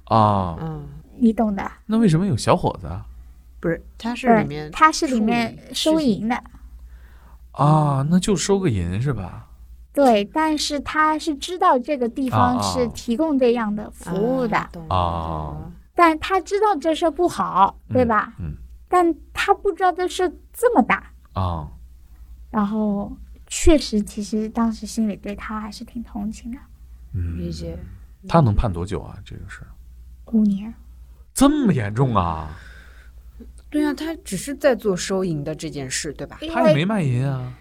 Speaker 4: 啊，
Speaker 3: 嗯，
Speaker 2: 你懂的。
Speaker 4: 那为什么有小伙子啊？
Speaker 3: 不是，他是里面
Speaker 2: 他是里面收银的，
Speaker 4: 啊，那就收个银是吧？
Speaker 2: 对，但是他是知道这个地方是提供这样的服务的，
Speaker 3: 啊
Speaker 4: 啊
Speaker 2: 但他知道这事儿不好，对吧？
Speaker 4: 嗯
Speaker 2: 但他不知道这事儿这么大，
Speaker 4: 啊，
Speaker 2: 然后确实，其实当时心里对他还是挺同情的。
Speaker 4: 嗯，
Speaker 3: 理解。
Speaker 4: 他能判多久啊？这个事
Speaker 2: 五年，
Speaker 4: 这么严重啊？
Speaker 3: 对啊，他只是在做收银的这件事，对吧？
Speaker 4: 他也没卖淫啊？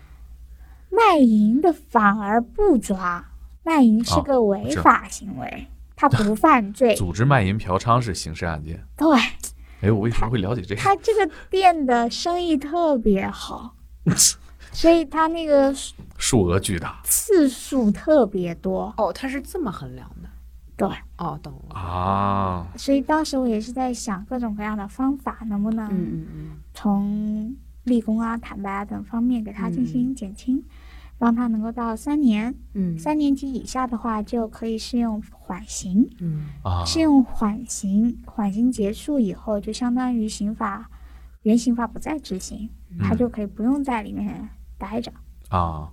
Speaker 2: 卖淫的反而不抓，卖淫是
Speaker 4: 哦
Speaker 2: 个违法行为，他不犯罪。(laughs)
Speaker 4: 组织卖淫嫖娼是刑事案件。
Speaker 2: 对
Speaker 4: 哎，我为什么会了解这个？
Speaker 2: 他这个店的生意特别好，(laughs) 所以他那个
Speaker 4: 数额巨大
Speaker 2: 次数特别多。
Speaker 3: 哦，他是这么衡量的。
Speaker 2: 对，
Speaker 3: 哦，懂了。
Speaker 4: 啊！
Speaker 2: 所以当时我也是在想各种各样的方法，能不能从立功啊、坦白啊等方面给他进行减轻，让他能够到三年，
Speaker 3: 嗯
Speaker 2: 三年级以下的话就可以适用缓刑。
Speaker 3: 嗯
Speaker 4: 啊，
Speaker 2: 适用缓刑，缓刑结束以后，就相当于刑法原刑法不再执行，他
Speaker 4: 嗯
Speaker 2: 就可以不用在里面待着。
Speaker 4: 啊，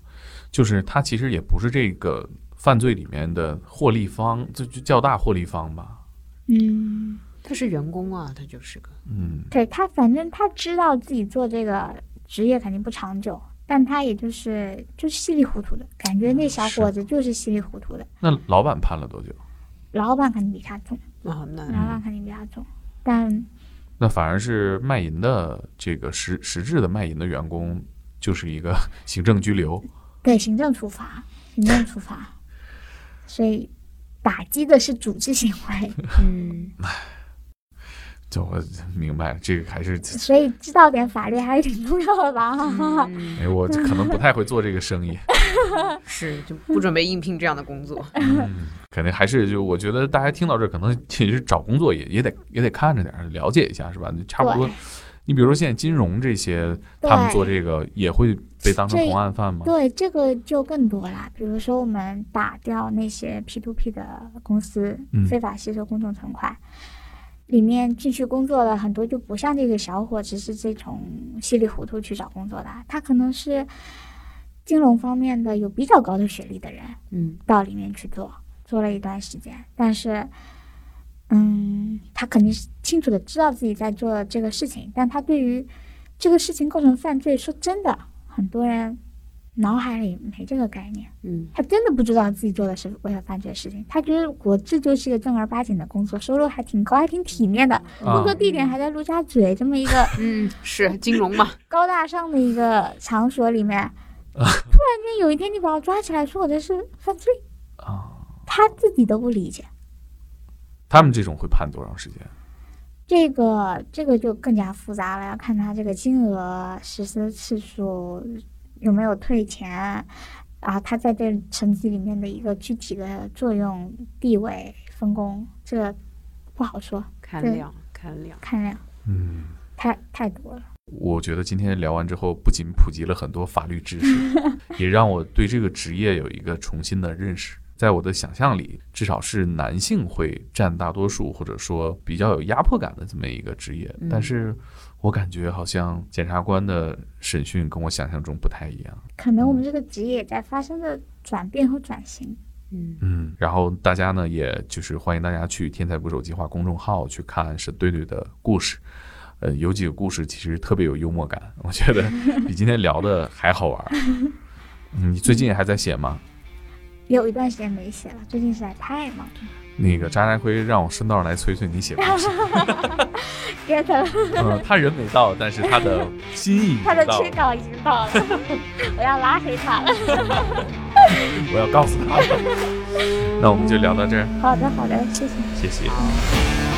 Speaker 4: 就是他其实也不是这个犯罪里面的获利方，就就较大获利方吧。
Speaker 2: 嗯，
Speaker 3: 他是员工啊，他就是个。
Speaker 4: 嗯
Speaker 2: 对他，反正他知道自己做这个职业肯定不长久，但他也就是就是稀里糊涂的感觉，那小伙子就是稀里糊涂的。
Speaker 4: 那老板判了多久？
Speaker 2: 老板肯定比他重，
Speaker 3: 哦，那
Speaker 2: 老板肯定比他重，但
Speaker 4: 那反而是卖淫的这个实实质的卖淫的员工，就是一个 (laughs) 行政拘留。
Speaker 2: 对行政处罚，行政处罚，(laughs) 所以打击的是组织行为。
Speaker 3: 嗯，
Speaker 4: 就我明白了，这个还是，
Speaker 2: 所以知道点法律还是挺重要的吧？
Speaker 3: 嗯 (laughs)
Speaker 4: 哎，我可能不太会做这个生意。(laughs)
Speaker 3: 是就不准备应聘这样的工作。(laughs)
Speaker 4: 嗯，肯定还是就我觉得大家听到这，可能其实找工作也也得也得看着点儿，了解一下是吧？差不多你比如说现在金融这些，他们做这个也会被当成
Speaker 2: 这
Speaker 4: 同案犯吗？
Speaker 2: 对，这个就更多了。比如说，我们打掉那些 P to P 的公司，
Speaker 4: 嗯
Speaker 2: 非法吸收公众存款，里面进去工作的很多就不像这个小伙子是这种稀里糊涂去找工作的，他可能是金融方面的有比较高的学历的人
Speaker 3: 嗯
Speaker 2: 到里面去做，做了一段时间，但是。嗯，他肯定是清楚的知道自己在做这个事情，但他对于这个事情构成犯罪，说真的，很多人脑海里没这个概念，
Speaker 3: 嗯。
Speaker 2: 他真的不知道自己做的是违法犯罪的事情，他觉得我这就是一个正儿八经的工作，收入还挺高，还挺体面的，工作
Speaker 4: 啊，
Speaker 2: 地点还在陆家嘴这么一个
Speaker 3: 嗯，是金融嘛，(laughs)
Speaker 2: 高大上的一个场所里面，(laughs) 突然间有一天你把我抓起来说我这是犯罪，
Speaker 4: 啊，
Speaker 2: 他自己都不理解。
Speaker 4: 他们这种会判多长时间？
Speaker 2: 这个这个就更加复杂了，要看他这个金额、实施次数有没有退钱啊，他在这层级里面的一个具体的作用、地位、分工，这不好说，
Speaker 3: 看量看量，
Speaker 2: 看量
Speaker 4: 嗯，
Speaker 2: 太太多了。
Speaker 4: 我觉得今天聊完之后，不仅普及了很多法律知识，(laughs) 也让我对这个职业有一个重新的认识。在我的想象里，至少是男性会占大多数，或者说比较有压迫感的这么一个职业。
Speaker 3: 嗯
Speaker 4: 但是我感觉好像检察官的审讯跟我想象中不太一样。
Speaker 2: 可能我们这个职业也在发生着转变和转型。
Speaker 3: 嗯
Speaker 4: 嗯，然后大家呢，也就是欢迎大家去“天才捕手计划”公众号去看沈队队的故事。呃，有几个故事其实特别有幽默感，我觉得 (laughs) 比今天聊的还好玩你最近还在写吗？
Speaker 2: 有一段时间没写了，最近实在太忙了。
Speaker 4: 那个渣渣辉让我顺道来催催你写故事。(laughs)
Speaker 2: get 了，
Speaker 4: 嗯，他人没到，但是他的心意
Speaker 2: 他的
Speaker 4: 到了
Speaker 2: 催稿已经到了，我要拉黑他了。(laughs)
Speaker 4: 我要告诉他了。那我们就聊到这儿，
Speaker 2: 好的，好的，谢谢。
Speaker 4: 谢谢。